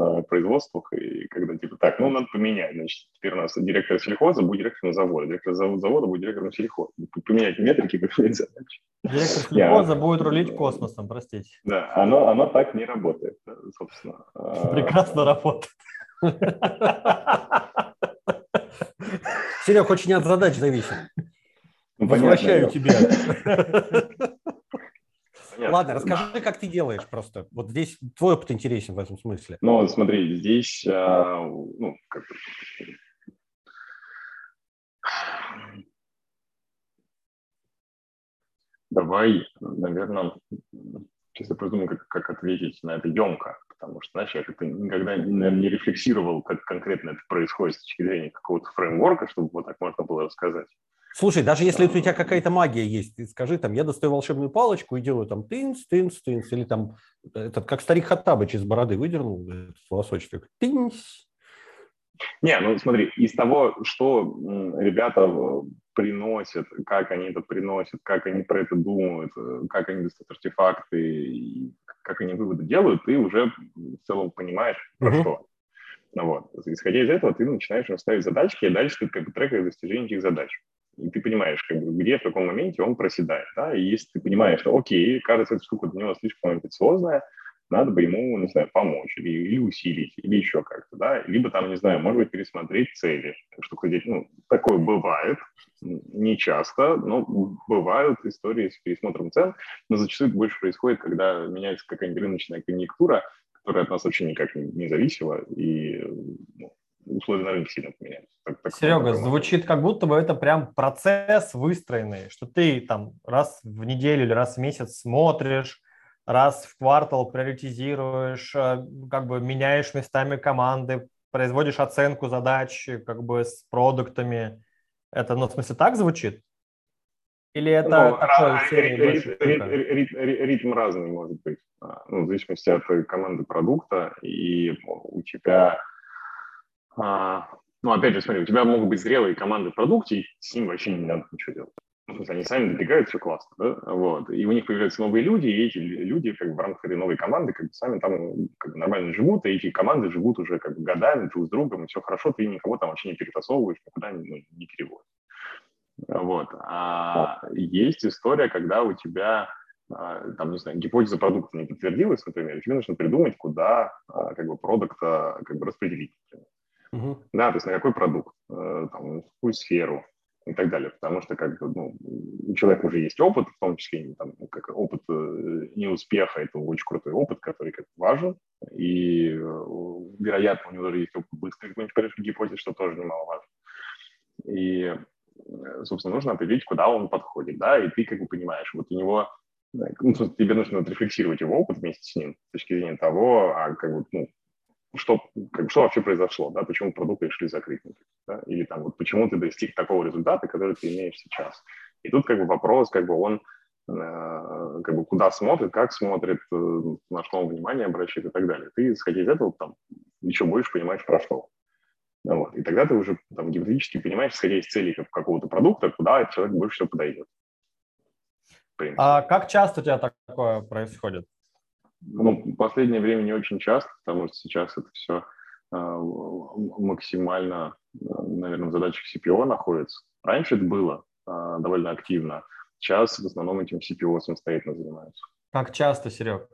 на, производствах, и когда типа так, ну надо поменять, значит, теперь у нас директор сельхоза будет директором завода, директор завода будет директором сельхоза. Поменять метрики, поменять задачи. Директор сельхоза yeah. будет рулить космосом, простите. Да, оно, оно так не работает, собственно. Прекрасно работает. <laughs> Серег, очень от задач зависит. Ну, Возвращаю тебя. <laughs> Понятно. Ладно, расскажи, как ты делаешь просто. Вот здесь твой опыт интересен в этом смысле. Ну, смотри, здесь, а, ну, как Давай, наверное, сейчас я придумаю, как, как ответить на это емко, потому что, знаешь, я как-то никогда наверное, не рефлексировал, как конкретно это происходит с точки зрения какого-то фреймворка, чтобы вот так можно было рассказать. Слушай, даже если у тебя какая-то магия есть, скажи там, я достаю волшебную палочку и делаю там тынц, тынц, тынц, или там, этот, как старик Хаттабыч из бороды выдернул этот волосочек, тынц. Не, ну смотри, из того, что ребята э, приносят, как они это приносят, как они про это думают, э, как они достают артефакты, как они выводы делают, ты уже в целом понимаешь, про uh-huh. что. Ну, вот. Исходя из этого, ты начинаешь ставить задачки, и дальше ты как бы трекаешь достижение этих задач и ты понимаешь, как бы, где в каком моменте он проседает. Да? И если ты понимаешь, что, окей, кажется, эта штука для него слишком амбициозная, надо бы ему, не знаю, помочь или, или усилить, или еще как-то, да, либо там, не знаю, может быть, пересмотреть цели. Что ну, такое бывает, не часто, но бывают истории с пересмотром цен, но зачастую больше происходит, когда меняется какая-нибудь рыночная конъюнктура, которая от нас вообще никак не, не зависела, и ну, условия на рынке сильно поменялись. Так, так Серега, звучит как будто бы это прям процесс выстроенный, что ты там раз в неделю или раз в месяц смотришь, раз в квартал приоритизируешь, э, как бы меняешь местами команды, производишь оценку задач как бы с продуктами. Это, ну, в смысле, так звучит? Или это ну, такой ритм, ритм, ритм, ритм разный может быть. А, ну, в зависимости от команды продукта, и у тебя а, ну, опять же, смотри, у тебя могут быть зрелые команды в продукте, и с ним вообще не надо ничего делать. Ну, они сами добегают, все классно, да? вот. И у них появляются новые люди, и эти люди как бы, в рамках этой новой команды как бы сами там как бы, нормально живут, и эти команды живут уже как бы годами друг с другом, и все хорошо, ты никого там вообще не перетасовываешь, никуда ну, не переводишь. Вот. А есть история, когда у тебя а, там, не знаю, гипотеза продукта не подтвердилась, например, тебе нужно придумать, куда а, как бы продукта как бы распределить. Uh-huh. Да, то есть на какой продукт, э, там, в какую сферу и так далее. Потому что как бы, ну, у человека уже есть опыт, в том числе там, как опыт э, неуспеха, это очень крутой опыт, который как важен. И, э, вероятно, у него даже есть опыт какой-нибудь гипотез, что тоже немаловажно. И, собственно, нужно определить, куда он подходит, да, и ты как бы понимаешь, вот у него ну, тебе нужно отрефлексировать его опыт вместе с ним с точки зрения того, а как бы, ну, что, как, что вообще произошло, да, почему продукт решили закрыть, да, или там вот почему ты достиг такого результата, который ты имеешь сейчас. И тут как бы вопрос, как бы он э, как бы куда смотрит, как смотрит, э, на что он внимание обращает и так далее. Ты, исходя из этого, там, еще больше понимаешь, про что. Вот. И тогда ты уже там, гипотетически понимаешь, исходя из целей какого-то продукта, куда этот человек больше всего подойдет. А как часто у тебя такое происходит? Ну, в последнее время не очень часто, потому что сейчас это все э, максимально, наверное, в задачах CPO находится. Раньше это было э, довольно активно. Сейчас в основном этим CPO самостоятельно занимаются. Как часто, Серег?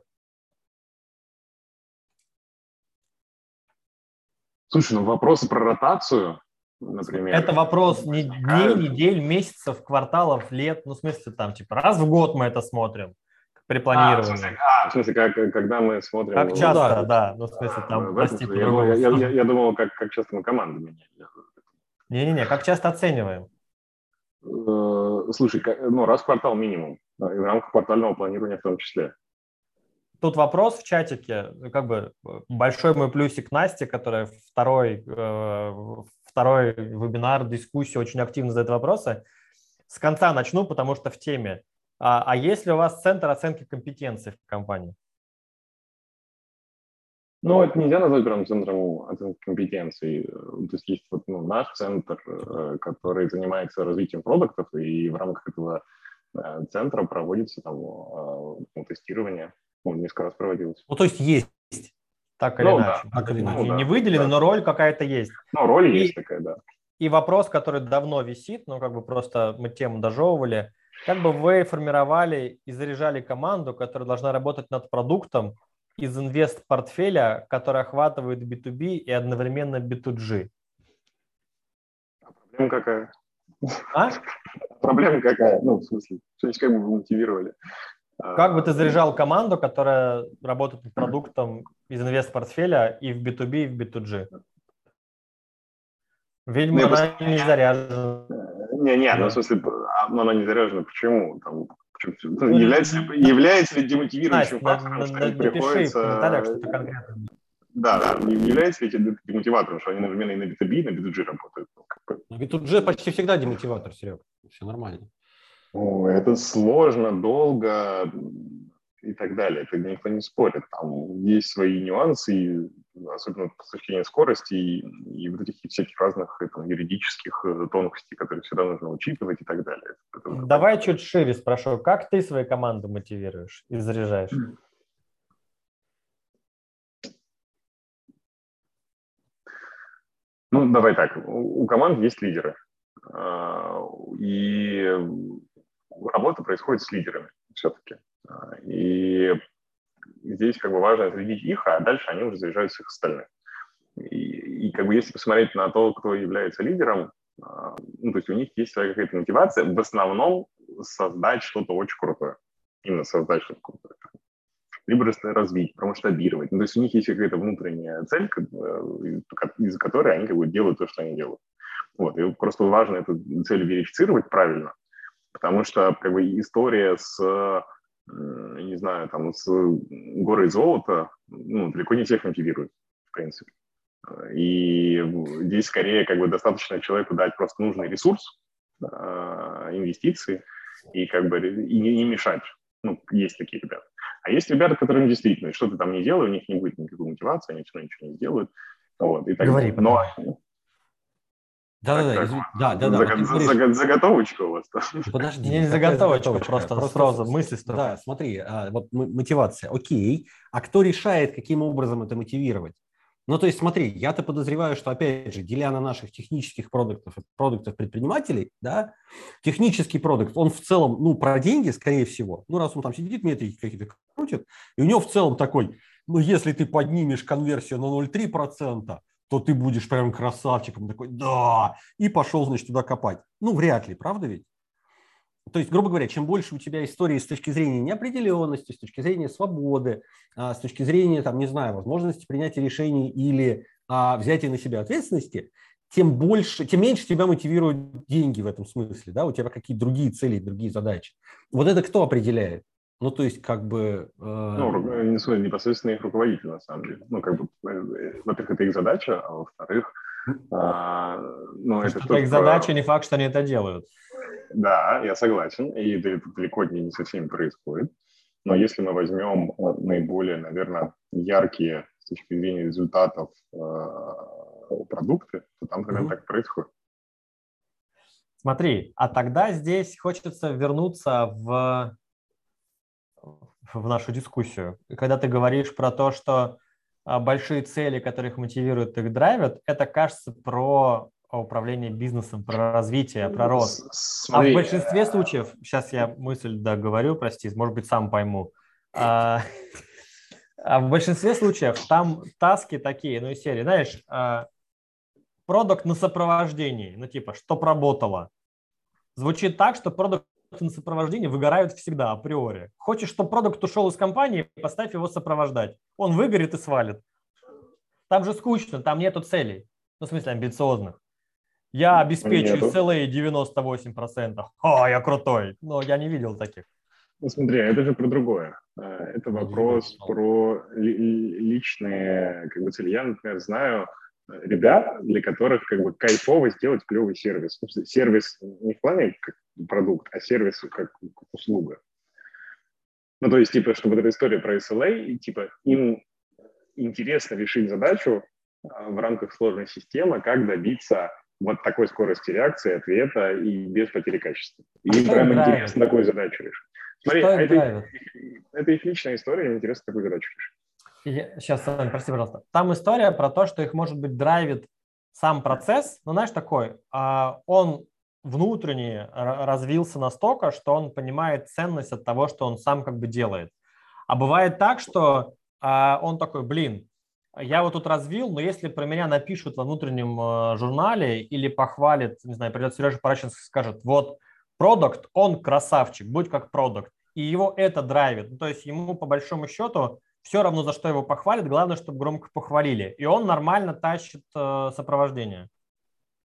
Слушай, ну вопросы про ротацию, например. Это вопрос не дней, недель, месяцев, кварталов, лет. Ну, в смысле, там, типа, раз в год мы это смотрим при планировании. А, в смысле, а, в смысле как, когда мы смотрим... Как часто, ну, да, да. Ну, в смысле, там, прости, я, я, я, я, я думал, как, как часто мы команду меняем. Не-не-не, как часто оцениваем? Э, слушай, ну, раз в квартал минимум, и в рамках квартального планирования в том числе. Тут вопрос в чатике, как бы большой мой плюсик Насте, которая второй, э, второй вебинар, дискуссию очень активно задает вопросы. С конца начну, потому что в теме. А, а есть ли у вас центр оценки компетенций в компании? Ну, это нельзя назвать прям центром оценки компетенций. То есть есть вот, ну, наш центр, э, который занимается развитием продуктов, и в рамках этого э, центра проводится там ну, тестирование. Ну, несколько раз проводилось. Ну, то есть есть так или ну, иначе. Да, так или иначе. Ну, не да, выделены, да. но роль какая-то есть. Ну, роль и, есть такая, да. И вопрос, который давно висит, ну, как бы просто мы тему дожевывали – как бы вы формировали и заряжали команду, которая должна работать над продуктом из инвест-портфеля, который охватывает B2B и одновременно B2G? Проблема какая? А? Проблема какая? Ну, в смысле, что как бы вы мотивировали? Как бы ты заряжал команду, которая работает над продуктом из инвест-портфеля и в B2B, и в B2G? Видимо, ну, она не заряжена. Не-не, ну, в смысле, а, но она не заряжена. Почему? Там, почему? Является, является ли демотивирующим Настя, фактором, что им приходится... в комментариях что-то конкретное. Да, да, является ли это демотиватором, что они одновременно и на B2B, и на B2G работают? На B2G почти всегда демотиватор, Серег. Все нормально. О, это сложно, долго и так далее. Это никто не спорит. Там есть свои нюансы, и, особенно с точки зрения скорости и, и вот этих всяких разных там, юридических э, тонкостей, которые всегда нужно учитывать и так далее. Это, Давай это... чуть шире спрошу. Как ты свою команду мотивируешь и заряжаешь? Ну, давай так. У команд есть лидеры. А, и работа происходит с лидерами все-таки. И здесь как бы важно следить их, а дальше они уже заезжают всех остальных. И, и как бы если посмотреть на то, кто является лидером, а, ну, то есть у них есть своя какая-то мотивация, в основном создать что-то очень крутое. Именно создать что-то крутое. Либо развить, промасштабировать. Ну, то есть у них есть какая-то внутренняя цель, э, из-за которой они как бы делают то, что они делают. Вот. И просто важно эту цель верифицировать правильно, потому что как бы история с не знаю, там, с горой золота, ну, далеко не всех мотивирует, в принципе. И здесь скорее как бы достаточно человеку дать просто нужный ресурс, инвестиции, и как бы и не, не мешать. Ну, есть такие ребята. А есть ребята, которым действительно что-то там не делают, у них не будет никакой мотивации, они все равно ничего не сделают. Вот, и так Говори, Но да, да, да, да, да, да. Вот говоришь... Заготовочка у вас. Подожди, не заготовочка, заготовочка, просто, просто сразу мысли. Да, смотри, а, вот мотивация, окей, а кто решает, каким образом это мотивировать? Ну, то есть, смотри, я-то подозреваю, что, опять же, деля на наших технических продуктов и продуктов предпринимателей, да, технический продукт, он в целом, ну, про деньги, скорее всего, ну, раз он там сидит, метрики какие-то крутит, и у него в целом такой, ну, если ты поднимешь конверсию на 0,3%, то ты будешь прям красавчиком такой, да, и пошел, значит, туда копать. Ну, вряд ли, правда ведь? То есть, грубо говоря, чем больше у тебя истории с точки зрения неопределенности, с точки зрения свободы, а, с точки зрения, там, не знаю, возможности принятия решений или а, взятия на себя ответственности, тем больше, тем меньше тебя мотивируют деньги в этом смысле, да, у тебя какие-то другие цели, другие задачи. Вот это кто определяет? Ну, то есть, как бы... Э... Ну, непосредственно их руководитель, на самом деле. Ну, как бы, э, во-первых, это их задача, а во-вторых, а, ну, это, это их задача, не факт, что они это делают. Да, я согласен, и далеко не со всеми происходит. Но если мы возьмем наиболее, наверное, яркие с точки зрения результатов э, продукты, то там примерно mm-hmm. так происходит. Смотри, а тогда здесь хочется вернуться в в нашу дискуссию. Когда ты говоришь про то, что а, большие цели, которых мотивируют их драйвят, это кажется про управление бизнесом, про развитие, про рост. Смотри. А в большинстве случаев, сейчас я мысль договорю, прости, может быть, сам пойму. А, <laughs> а в большинстве случаев там таски такие, ну, из серии, знаешь, а, продукт на сопровождении, ну, типа, что работало. Звучит так, что продукт на сопровождение выгорают всегда априори. Хочешь, чтобы продукт ушел из компании, поставь его сопровождать. Он выгорит и свалит. Там же скучно, там нету целей. Ну, в смысле, амбициозных. Я обеспечу Нету. SLA 98%. О, я крутой. Но я не видел таких. Ну, смотри, это же про другое. Э, это вопрос про личные как бы, цели. Я, например, знаю ребят, для которых как бы кайфово сделать клевый сервис. Сервис не в плане как продукт, а сервис как, услуга. Ну, то есть, типа, чтобы вот эта история про SLA, типа, им интересно решить задачу а, в рамках сложной системы, как добиться вот такой скорости реакции, ответа и без потери качества. И а им прям интересно такую задачу решить. Смотри, а это, это их личная история, им интересно такую задачу решить. Сейчас, Сань, прости, пожалуйста. Там история про то, что их, может быть, драйвит сам процесс, ну, знаешь, такой, а, он внутренне развился настолько, что он понимает ценность от того, что он сам как бы делает. А бывает так, что а, он такой, блин, я вот тут развил, но если про меня напишут во внутреннем э, журнале или похвалят, не знаю, придет Сережа Парачинский и скажет, вот, продукт, он красавчик, будь как продукт, и его это драйвит. Ну, то есть ему по большому счету все равно, за что его похвалят, главное, чтобы громко похвалили. И он нормально тащит э, сопровождение.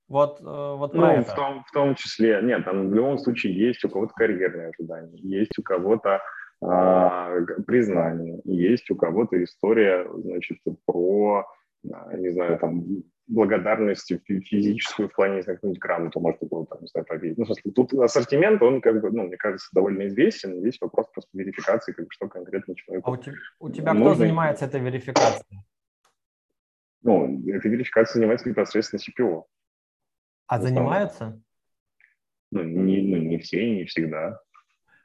Вот, э, вот ну, это. В том, в том числе, нет, там в любом случае есть у кого-то карьерные ожидания, есть у кого-то э, признание, есть у кого-то история, значит, про, не знаю, там, благодарность физическую в плане, как-нибудь грамоту может было там, не знаю, победить. Ну, в смысле, тут ассортимент, он, как бы, ну, мне кажется, довольно известен. Здесь вопрос просто верификации, как бы, что конкретно человеку А у тебя, у тебя нужно. кто занимается этой верификацией? Ну, этой верификацией занимается непосредственно CPO. А ну, занимаются? Ну не, ну, не все и не всегда.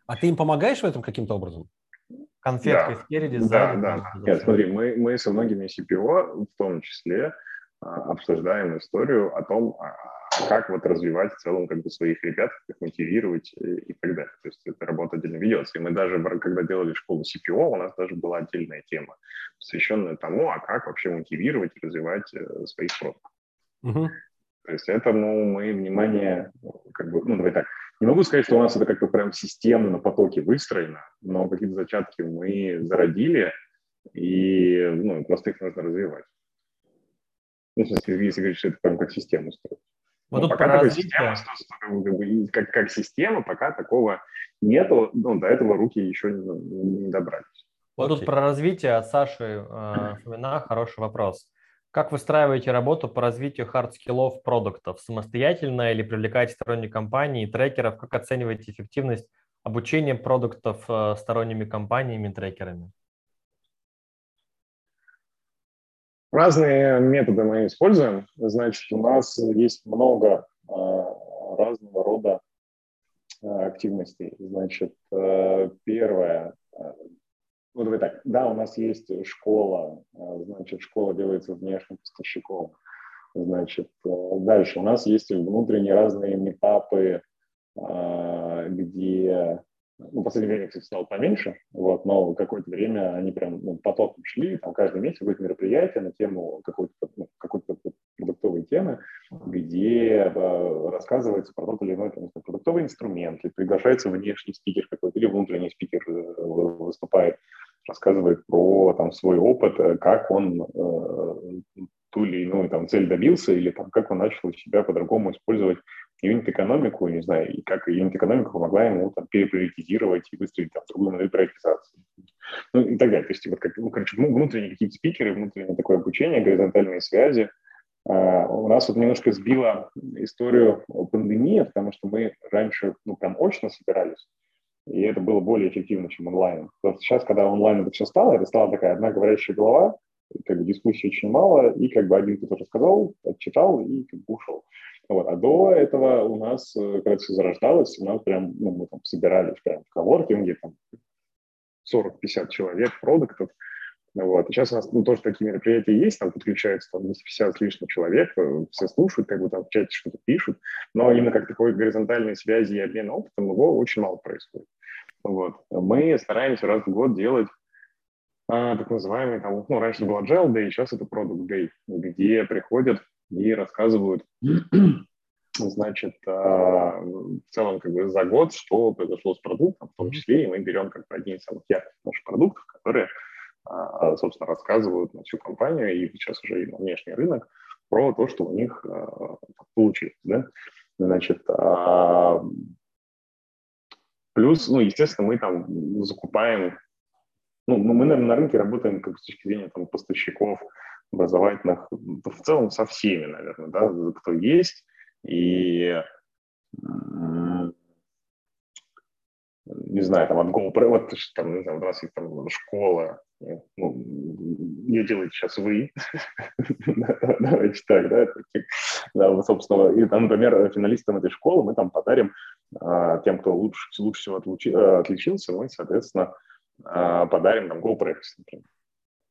А ты им помогаешь в этом каким-то образом? Конфеткой да. спереди, сзади? Да, да. Нет, смотри, мы, мы со многими CPO в том числе обсуждаем историю о том, а, а как вот развивать в целом как бы своих ребят, как мотивировать и, и так далее. То есть эта работа отдельно ведется. И мы даже, когда делали школу CPO, у нас даже была отдельная тема, посвященная тому, а как вообще мотивировать и развивать э, своих продуктов. Угу. То есть это, ну, мы внимание, как бы, ну, давай так, не могу сказать, что у нас это как-то прям системно на потоке выстроено, но какие-то зачатки мы зародили, и, ну, просто их нужно развивать. Ну, в смысле, если говорить, что это прям как систему строить. Вот ну, пока такой система, как, как система, пока такого нету, ну, до этого руки еще не, не добрались. Вот тут про развитие от Саши э, Фомина хороший вопрос. Как выстраиваете работу по развитию хард-скиллов продуктов? Самостоятельно или привлекаете сторонние компании, трекеров? Как оцениваете эффективность обучения продуктов э, сторонними компаниями, трекерами? Разные методы мы используем. Значит, у нас есть много э, разного рода э, активностей. Значит, первое, ну, давай так, да, у нас есть школа, значит, школа делается внешним поставщиком. Значит, дальше у нас есть внутренние разные метапы, где ну, в последнее время, кстати, стало поменьше, вот, но какое-то время они прям ну, потоком шли, там каждый месяц будет мероприятие на тему какой-то ну, какой продуктовой темы, где э, рассказывается про тот или иной там, продуктовый инструмент, или приглашается внешний спикер какой-то, или внутренний спикер э, выступает, рассказывает про там, свой опыт, э, как он э, ту или иную там, цель добился, или там, как он начал себя по-другому использовать юнит-экономику, не знаю, и как юнит-экономика помогла ему там, переприоритизировать и выстроить там, другую модель приоритизации. Ну и так далее. То есть вот как, ну, короче, внутренние какие-то спикеры, внутреннее такое обучение, горизонтальные связи. Uh, у нас вот немножко сбила историю пандемии, потому что мы раньше ну, прям очно собирались, и это было более эффективно, чем онлайн. Потому сейчас, когда онлайн это все стало, это стала такая одна говорящая голова, как бы дискуссий очень мало, и как бы один кто-то рассказал, отчитал и как бы ушел. Вот. А до этого у нас, э, когда все зарождалось, у нас прям, ну, мы там собирались прям в коворкинге, там 40-50 человек, продуктов, вот. И сейчас у нас ну, тоже такие мероприятия есть, там подключаются там 250 с лишним человек, э, все слушают, как бы там в чате что-то пишут, но именно как такой горизонтальной связи и обмена опытом его очень мало происходит. Вот. Мы стараемся раз в год делать а, так называемый, там, ну, раньше был Agile Day, сейчас это Product Day, где приходят и рассказывают, <clears throat> значит, а, в целом как бы за год, что произошло с продуктом, в том числе и мы берем как бы одни из самых ярких наших продуктов, которые, а, собственно, рассказывают на всю компанию и сейчас уже и на внешний рынок про то, что у них а, получилось, да, значит, плюс, ну, естественно, мы там закупаем ну, мы, наверное, на рынке работаем как с точки зрения там, поставщиков образовательных, в целом со всеми, наверное, да, кто есть. И не знаю, там от GoPro, вот там, не знаю, у нас есть там школа, ну, ее делаете сейчас вы, <laughs> давайте так, да, да, собственно, и там, например, финалистам этой школы мы там подарим а, тем, кто лучше, лучше всего отличился, мы, соответственно, а, подарим там GoPro, например.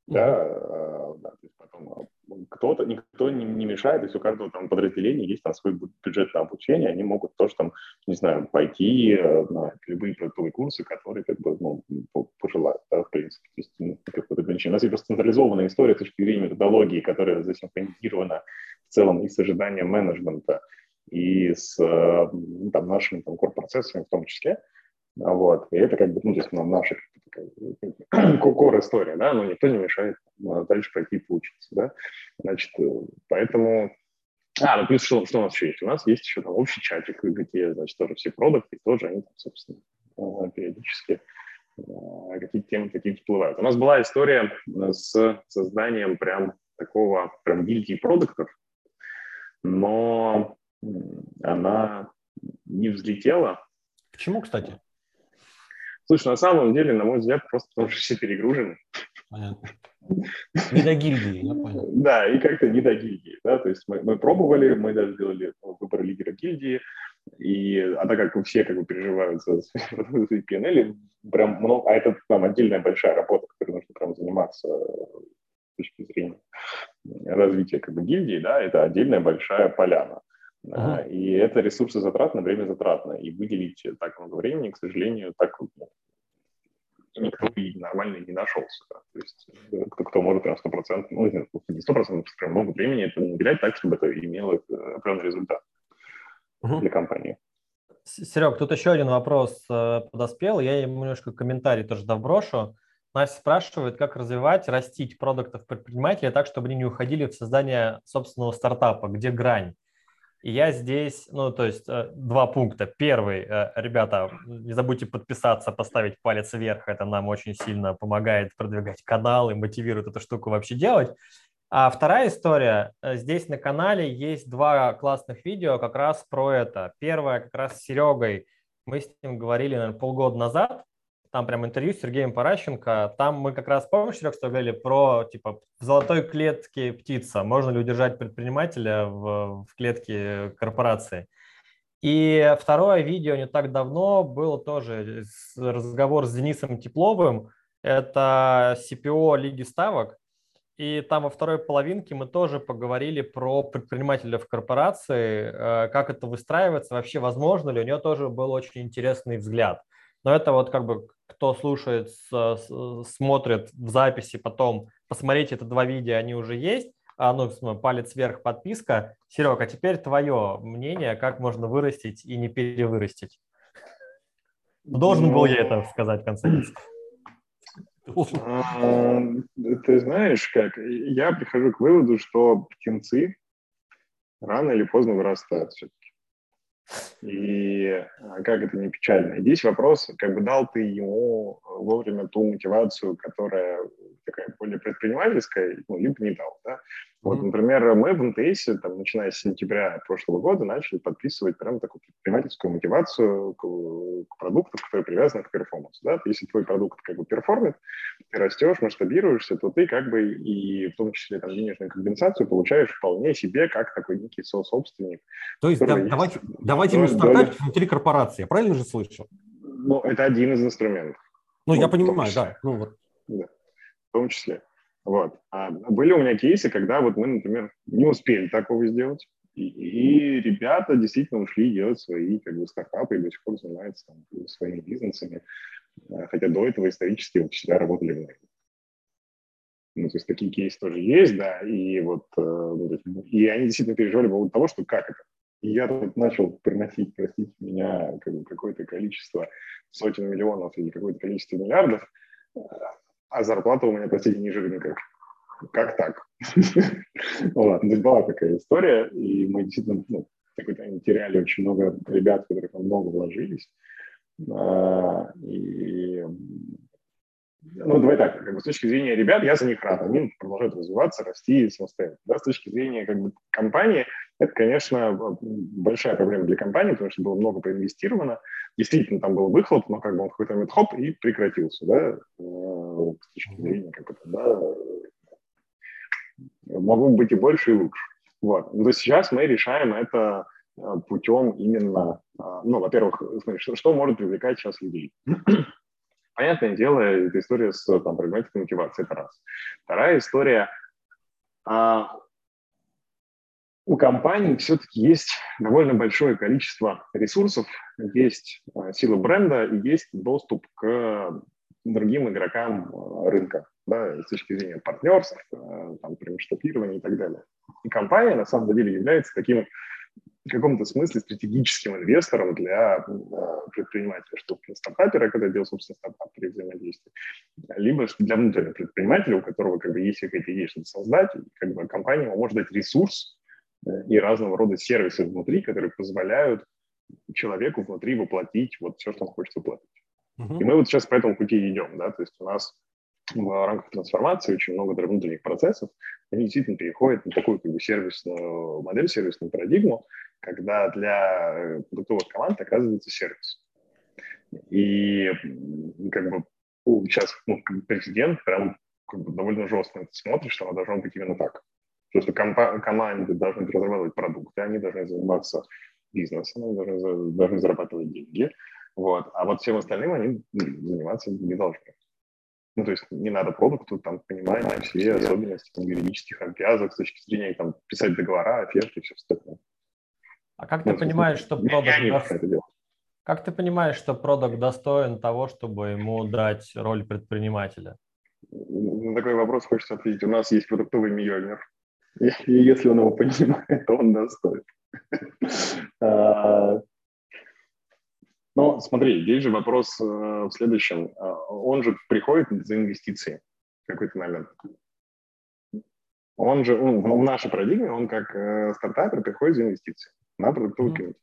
Да, а, да, то есть потом а, кто-то, никто не, мешает, то есть у каждого там подразделения есть там свой бюджет на обучение, они могут тоже там, не знаю, пойти э, на любые продуктовые курсы, которые как бы, ну, пожелают, да, в принципе. То есть, ну, какое-то ограничение. У нас есть просто централизованная история с точки зрения методологии, которая засинхронизирована в целом и с ожиданием менеджмента, и с э, там, нашими там, корпорациями в том числе. Вот. И это как бы, ну, здесь ну, наша кор история, да, но никто не мешает дальше пойти поучиться, да. Значит, э, поэтому... А, ну плюс что, что у нас еще есть? У нас есть еще там общий чатик, где, значит, тоже все продукты, тоже они, там, собственно, э, периодически э, какие-то темы какие-то всплывают. У нас была история с созданием прям такого, прям гильдии продуктов, но она не взлетела. Почему, кстати? Слушай, на самом деле, на мой взгляд, просто потому что все перегружены. Понятно. Не до гильдии, я понял. Да, и как-то не до гильдии. Да? То есть мы, мы пробовали, мы даже сделали выбор лидера гильдии, и, а так как все как бы переживают за <laughs> свои PNL, прям много, а это там отдельная большая работа, которой нужно прям заниматься с точки зрения развития как бы гильдии, да, это отдельная большая поляна. Uh-huh. И это ресурсы затратно, время затратно. И выделить так много времени, к сожалению, так ну, никто и нормально не нашелся. Да. То есть э, кто, кто может прям 100%, ну, не 100%, прям много времени это уделять так, чтобы это имело э, определенный результат uh-huh. для компании. Серег, тут еще один вопрос э, подоспел. Я ему немножко комментарий тоже доброшу. Настя спрашивает, как развивать, растить продуктов предпринимателей так, чтобы они не уходили в создание собственного стартапа, где грань. Я здесь, ну, то есть э, два пункта. Первый, э, ребята, не забудьте подписаться, поставить палец вверх, это нам очень сильно помогает продвигать канал и мотивирует эту штуку вообще делать. А вторая история, э, здесь на канале есть два классных видео как раз про это. Первое как раз с Серегой, мы с ним говорили, наверное, полгода назад, там прям интервью с Сергеем Паращенко, там мы как раз, помнишь, Серег, что говорили про, типа, в золотой клетке птица, можно ли удержать предпринимателя в, в клетке корпорации. И второе видео не так давно было тоже разговор с Денисом Тепловым, это CPO Лиги Ставок, и там во второй половинке мы тоже поговорили про предпринимателя в корпорации, э, как это выстраивается, вообще возможно ли. У него тоже был очень интересный взгляд. Но это вот как бы кто слушает, смотрит в записи, потом посмотрите это два видео, они уже есть. А, ну, палец вверх, подписка. Серега, а теперь твое мнение, как можно вырастить и не перевырастить? Должен был я это сказать в конце концов. А, ты знаешь как, я прихожу к выводу, что птенцы рано или поздно вырастают все-таки. И а, как это не печально. Здесь вопрос, как бы дал ты ему вовремя ту мотивацию, которая такая более предпринимательская, ну, либо не дал. Да? Вот, например, мы в МТС, там, начиная с сентября прошлого года, начали подписывать прям такую предпринимательскую мотивацию к, к продуктам, которые привязаны к перформансу. Да? Если твой продукт как бы перформит, ты растешь, масштабируешься, то ты как бы и в том числе там денежную компенсацию получаешь вполне себе как такой некий со-собственник. То есть да, давайте, давайте мы стартап внутри корпорации, я правильно же слышу? Ну, это один из инструментов. Ну, ну я понимаю, да. Ну, вот. да. В том числе. Вот. А были у меня кейсы, когда вот мы, например, не успели такого сделать, и, и ребята действительно ушли делать свои как бы, стартапы и до сих пор занимаются там, своими бизнесами, а, хотя до этого исторически вот, всегда работали в найме. Ну, то есть такие кейсы тоже есть, да, и вот э, и они действительно переживали по поводу того, что как это. И я тут начал приносить, простите меня, как бы какое-то количество сотен миллионов или какое-то количество миллиардов, а зарплата у меня, простите, ниже рынка. Как так? <laughs> Ладно, была такая история, и мы действительно ну, какой-то теряли очень много ребят, которые там много вложились. А, и ну, давай так, как бы с точки зрения ребят, я за них рад, они продолжают развиваться, расти самостоятельно. Да, с точки зрения как бы, компании, это, конечно, большая проблема для компании, потому что было много проинвестировано. Действительно, там был выхлоп, но как бы он в какой-то момент хоп и прекратился, да, э, с точки зрения, как это, да, могло быть и больше, и лучше. Вот. Но сейчас мы решаем это э, путем именно, э, ну, во-первых, что, что может привлекать сейчас людей? <clears throat> Понятное дело, это история с там, предметной мотивацией, это раз. Вторая история, а, у компаний все-таки есть довольно большое количество ресурсов, есть а, сила бренда и есть доступ к другим игрокам а, рынка, да, с точки зрения партнерств, а, там, штапирования и так далее. И компания на самом деле является таким в каком-то смысле стратегическим инвестором для предпринимателя, что для стартапера, когда делал, собственно, стартап при взаимодействии, либо для внутреннего предпринимателя, у которого как бы есть какая-то идея, что создать, как бы компания может дать ресурс и разного рода сервисы внутри, которые позволяют человеку внутри воплотить вот все, что он хочет воплотить. Uh-huh. И мы вот сейчас по этому пути идем, да, то есть у нас в рамках трансформации очень много внутренних процессов, они действительно переходят на такую как бы сервисную модель, сервисную парадигму, когда для продуктовых команд оказывается сервис. И как бы сейчас ну, президент прям как бы довольно жестко это смотрит, что оно должно быть именно так. То, что компа- команды должны разрабатывать продукты, они должны заниматься бизнесом, они должны, должны зарабатывать деньги. Вот. А вот всем остальным они заниматься не должны. Ну, то есть не надо продукту там понимать все особенности там, юридических обвязок с точки зрения там, писать договора, оферты и все остальное. А как ну, ты понимаешь, что продукт... Как ты понимаешь, что продукт достоин того, чтобы ему дать роль предпринимателя? На такой вопрос хочется ответить. У нас есть продуктовый миллионер. И если он его понимает, то он достоин. А, но смотри, здесь же вопрос э, в следующем. А, он же приходит за инвестиции в какой-то момент. Он же, ну, в нашей парадигме, он как э, стартапер приходит за инвестиции на продуктовый mm-hmm.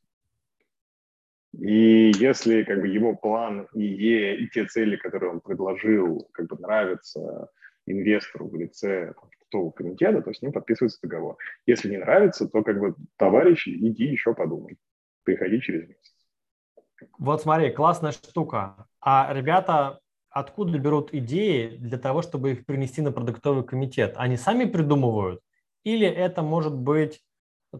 И если как бы его план, идея и те цели, которые он предложил, как бы нравятся инвестору в лице продуктового комитета, то с ним подписывается договор. Если не нравится, то как бы товарищ, иди еще подумай. Приходи через месяц. Вот смотри, классная штука. А ребята откуда берут идеи для того, чтобы их принести на продуктовый комитет? Они сами придумывают? Или это может быть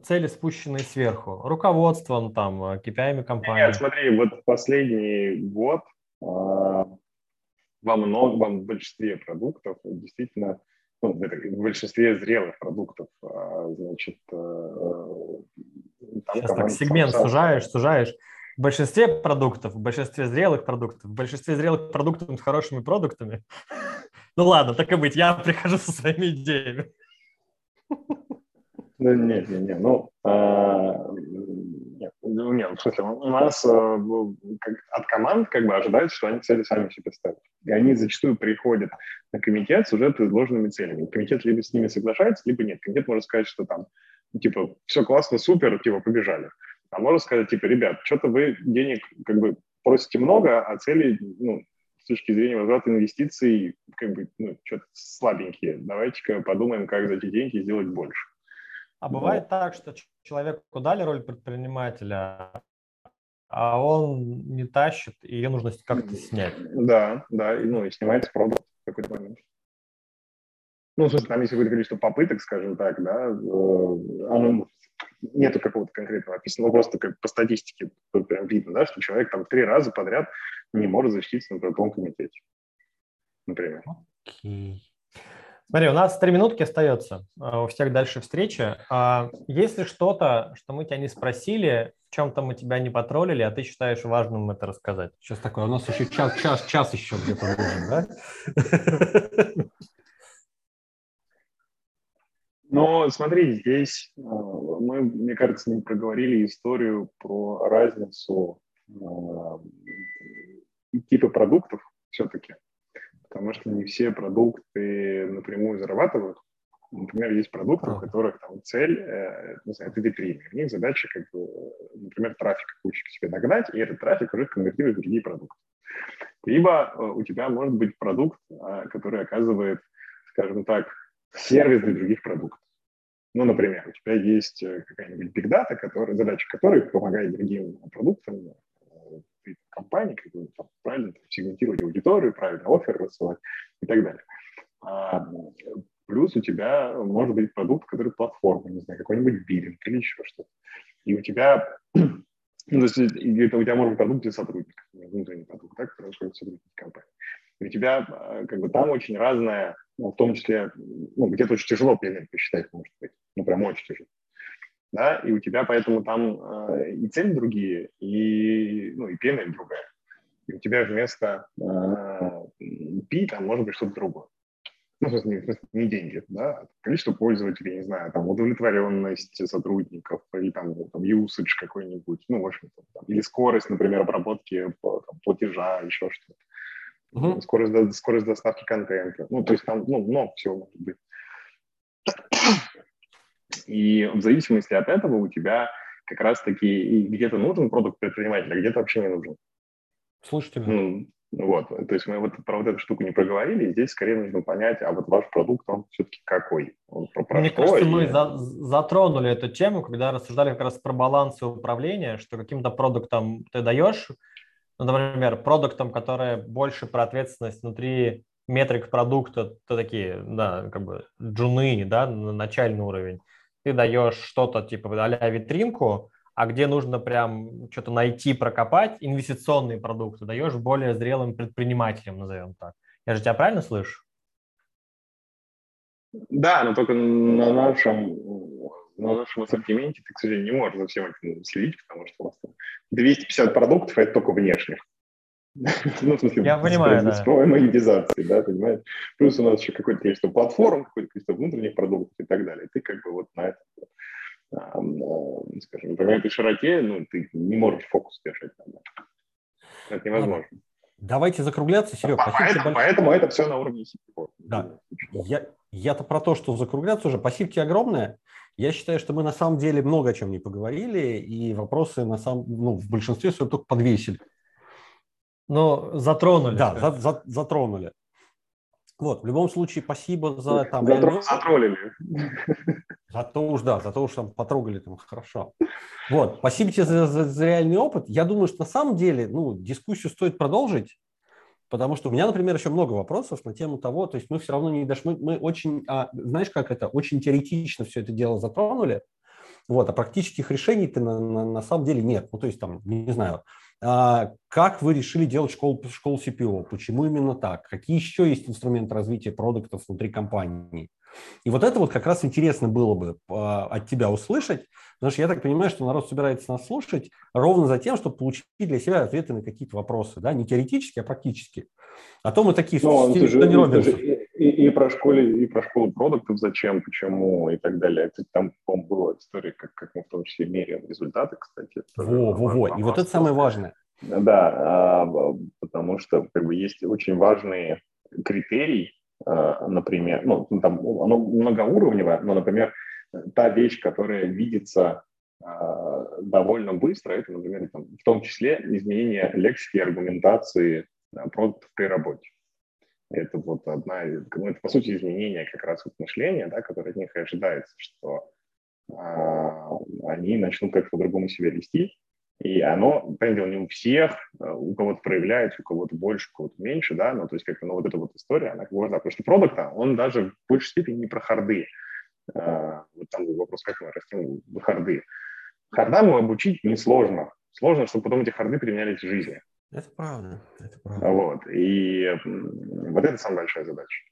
цели, спущенные сверху? Руководством, там, KPI компании? Нет, смотри, вот последний год э, во многом, в большинстве продуктов действительно ну, в большинстве зрелых продуктов, а, значит, э, там Сейчас так сегмент сам, сужаешь, сужаешь. В большинстве продуктов, в большинстве зрелых продуктов, в большинстве зрелых продуктов с хорошими продуктами. <laughs> Ну ладно, так и быть, я прихожу со своими идеями. Да нет, нет, нет, ну, а, нет, ну, нет, в смысле, у нас а, как, от команд как бы ожидается, что они цели сами себе ставят. И они зачастую приходят на комитет с уже предложенными целями. Комитет либо с ними соглашается, либо нет. Комитет может сказать, что там, типа, все классно, супер, типа, побежали. А можно сказать, типа, ребят, что-то вы денег как бы просите много, а цели, ну, с точки зрения возврата инвестиций, как бы, ну, что-то слабенькие. Давайте-ка подумаем, как за эти деньги сделать больше. А бывает так, что человеку дали роль предпринимателя, а он не тащит, и ее нужно как-то снять. Да, да, и, ну и снимается продукт в какой-то момент. Ну, собственно, там есть какое-то количество попыток, скажем так, да, э, оно нету какого-то конкретного описанного, просто как по статистике прям видно, да, что человек там три раза подряд не может защититься на трудовом комитете, например. Окей. Смотри, у нас три минутки остается, а, у всех дальше встреча. А есть ли что-то, что мы тебя не спросили, в чем-то мы тебя не потроллили, а ты считаешь важным это рассказать? Сейчас такое, у нас еще час, час, час еще где-то нужен, да? Но смотри, здесь а, мы, мне кажется, не проговорили историю про разницу типа продуктов все-таки потому что не все продукты напрямую зарабатывают. Например, есть продукты, у которых там цель, э, не знаю, это премии. У них задача, как бы, например, трафик кучек себе нагнать, и этот трафик уже конвертирует в другие продукты. Либо э, у тебя может быть продукт, э, который оказывает, скажем так, сервис для других продуктов. Ну, например, у тебя есть э, какая-нибудь который, задача которой помогает другим продуктам компании, как бы, там, правильно там, сегментировать аудиторию, правильно офер рассылать и так далее. А, плюс у тебя может быть продукт, который платформа, не знаю, какой-нибудь биллинг или еще что-то. И у тебя, <clears throat> ну, то есть, это у тебя может быть продукт для сотрудников, внутренний продукт, да, который происходит сотрудники компании. И у тебя а, как бы там очень разное, ну, в том числе, ну, где-то очень тяжело PNL посчитать, может быть, ну, прям очень тяжело да, и у тебя поэтому там э, и цели другие, и, ну, и пена другая. И у тебя вместо э, P там может быть что-то другое. Ну, в смысле, в смысле, не деньги, да, а количество пользователей, не знаю, там, удовлетворенность сотрудников, или там, там usage какой-нибудь, ну, в общем там, или скорость, например, обработки там, платежа, еще что-то. Uh-huh. Скорость, скорость доставки контента. Ну, то есть там, ну, много всего может быть. И в зависимости от этого у тебя как раз-таки где-то нужен продукт предпринимателя, а где-то вообще не нужен. Слушайте. Ну, вот, то есть мы вот про вот эту штуку не проговорили, здесь скорее нужно понять, а вот ваш продукт, он все-таки какой? Он про, про Мне кажется, и... мы за, затронули эту тему, когда рассуждали как раз про балансы управления, что каким-то продуктом ты даешь, ну, например, продуктом, который больше про ответственность внутри метрик продукта, то такие, да, как бы джуны, да, начальный уровень ты даешь что-то типа а витринку, а где нужно прям что-то найти, прокопать, инвестиционные продукты даешь более зрелым предпринимателям, назовем так. Я же тебя правильно слышу? Да, но только на нашем, на нашем ассортименте ты, к сожалению, не можешь за всем этим следить, потому что у вас 250 продуктов, а это только внешних. Ну, в смысле, Я понимаю, да. монетизации, да, понимаешь? Плюс у нас еще какое-то количество платформ, какое-то количество внутренних продуктов и так далее. Ты как бы вот на этом, а, скажем, например, этой широте, ну, ты не можешь фокус держать. Это невозможно. Давайте закругляться, Серег. А, поэтому, больш... поэтому это все на уровне сетевого. Да. Я, я-то про то, что закругляться уже. Спасибо тебе огромное. Я считаю, что мы на самом деле много о чем не поговорили, и вопросы на самом, ну, в большинстве своем только подвесили. Ну, затронули. Да, за, за, затронули. Вот, в любом случае, спасибо за там... Затро... Затроллили. Зато уж, да, зато уж там потрогали там хорошо. Вот, спасибо тебе за, за, за реальный опыт. Я думаю, что на самом деле, ну, дискуссию стоит продолжить, потому что у меня, например, еще много вопросов на тему того, то есть мы все равно не дошли, мы, мы очень, а, знаешь, как это, очень теоретично все это дело затронули, вот, а практических решений-то на, на, на самом деле нет. Ну, то есть там, не знаю, как вы решили делать школу, школу CPO? Почему именно так? Какие еще есть инструменты развития продуктов внутри компании? И вот это вот как раз интересно было бы а, от тебя услышать, потому что я так понимаю, что народ собирается нас слушать ровно за тем, чтобы получить для себя ответы на какие-то вопросы, да, не теоретически, а практически. А то мы такие ну, ты же, ты же и, и, про школу, и про школу продуктов зачем, почему и так далее. Это, там, по была история, как, как мы в том числе меряем результаты, кстати. Во, во, во. И вот это самое важное. Да, а, потому что как бы есть очень важный критерий, а, например, ну, там оно многоуровневое, но, например, та вещь, которая видится а, довольно быстро, это, например, там, в том числе изменение лексики и аргументации продуктов при работе. Это вот одна, ну, это по сути изменение как раз вот мышления, да, которое от них и ожидается, что а, они начнут как-то по-другому себя вести, и оно, понятно, не у всех, у кого-то проявляется, у кого-то больше, у кого-то меньше, да, но то есть как-то, ну, вот эта вот история, она как бы важна, потому что продукт, он даже в большей степени не про харды. А, вот там вопрос, как мы растем харды. Хардам обучить несложно. Сложно, чтобы потом эти харды применялись в жизни. Это правда, это правда. Вот, и вот это самая большая задача.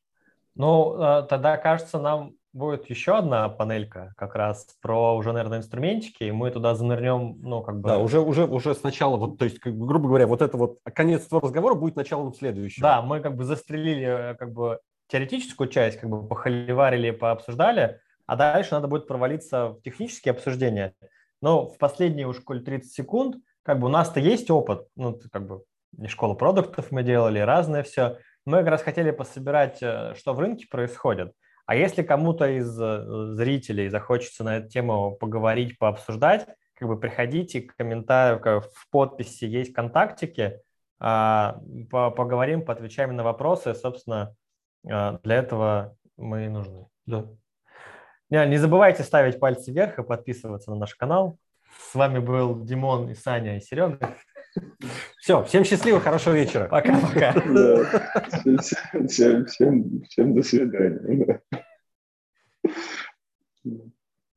Ну, а, тогда, кажется, нам будет еще одна панелька как раз про уже, наверное, инструментики, и мы туда занырнем, ну, как бы... Да, уже, уже, уже сначала, вот, то есть, как бы, грубо говоря, вот это вот конец этого разговора будет началом следующего. Да, мы как бы застрелили как бы теоретическую часть, как бы похоливарили, пообсуждали, а дальше надо будет провалиться в технические обсуждения. Но в последние уж коль 30 секунд как бы у нас-то есть опыт, ну, как бы не школа продуктов мы делали, разное все. Мы как раз хотели пособирать, э, что в рынке происходит. А если кому-то из э, зрителей захочется на эту тему поговорить, пообсуждать, как бы приходите, комментарий в подписи есть контактики, а, поговорим, поотвечаем на вопросы. Собственно, э, для этого мы и нужны. Да. Не забывайте ставить пальцы вверх и подписываться на наш канал. С вами был Димон и Саня и Серега. Все, всем счастливо, хорошего вечера. Пока-пока. Всем, всем, всем до свидания.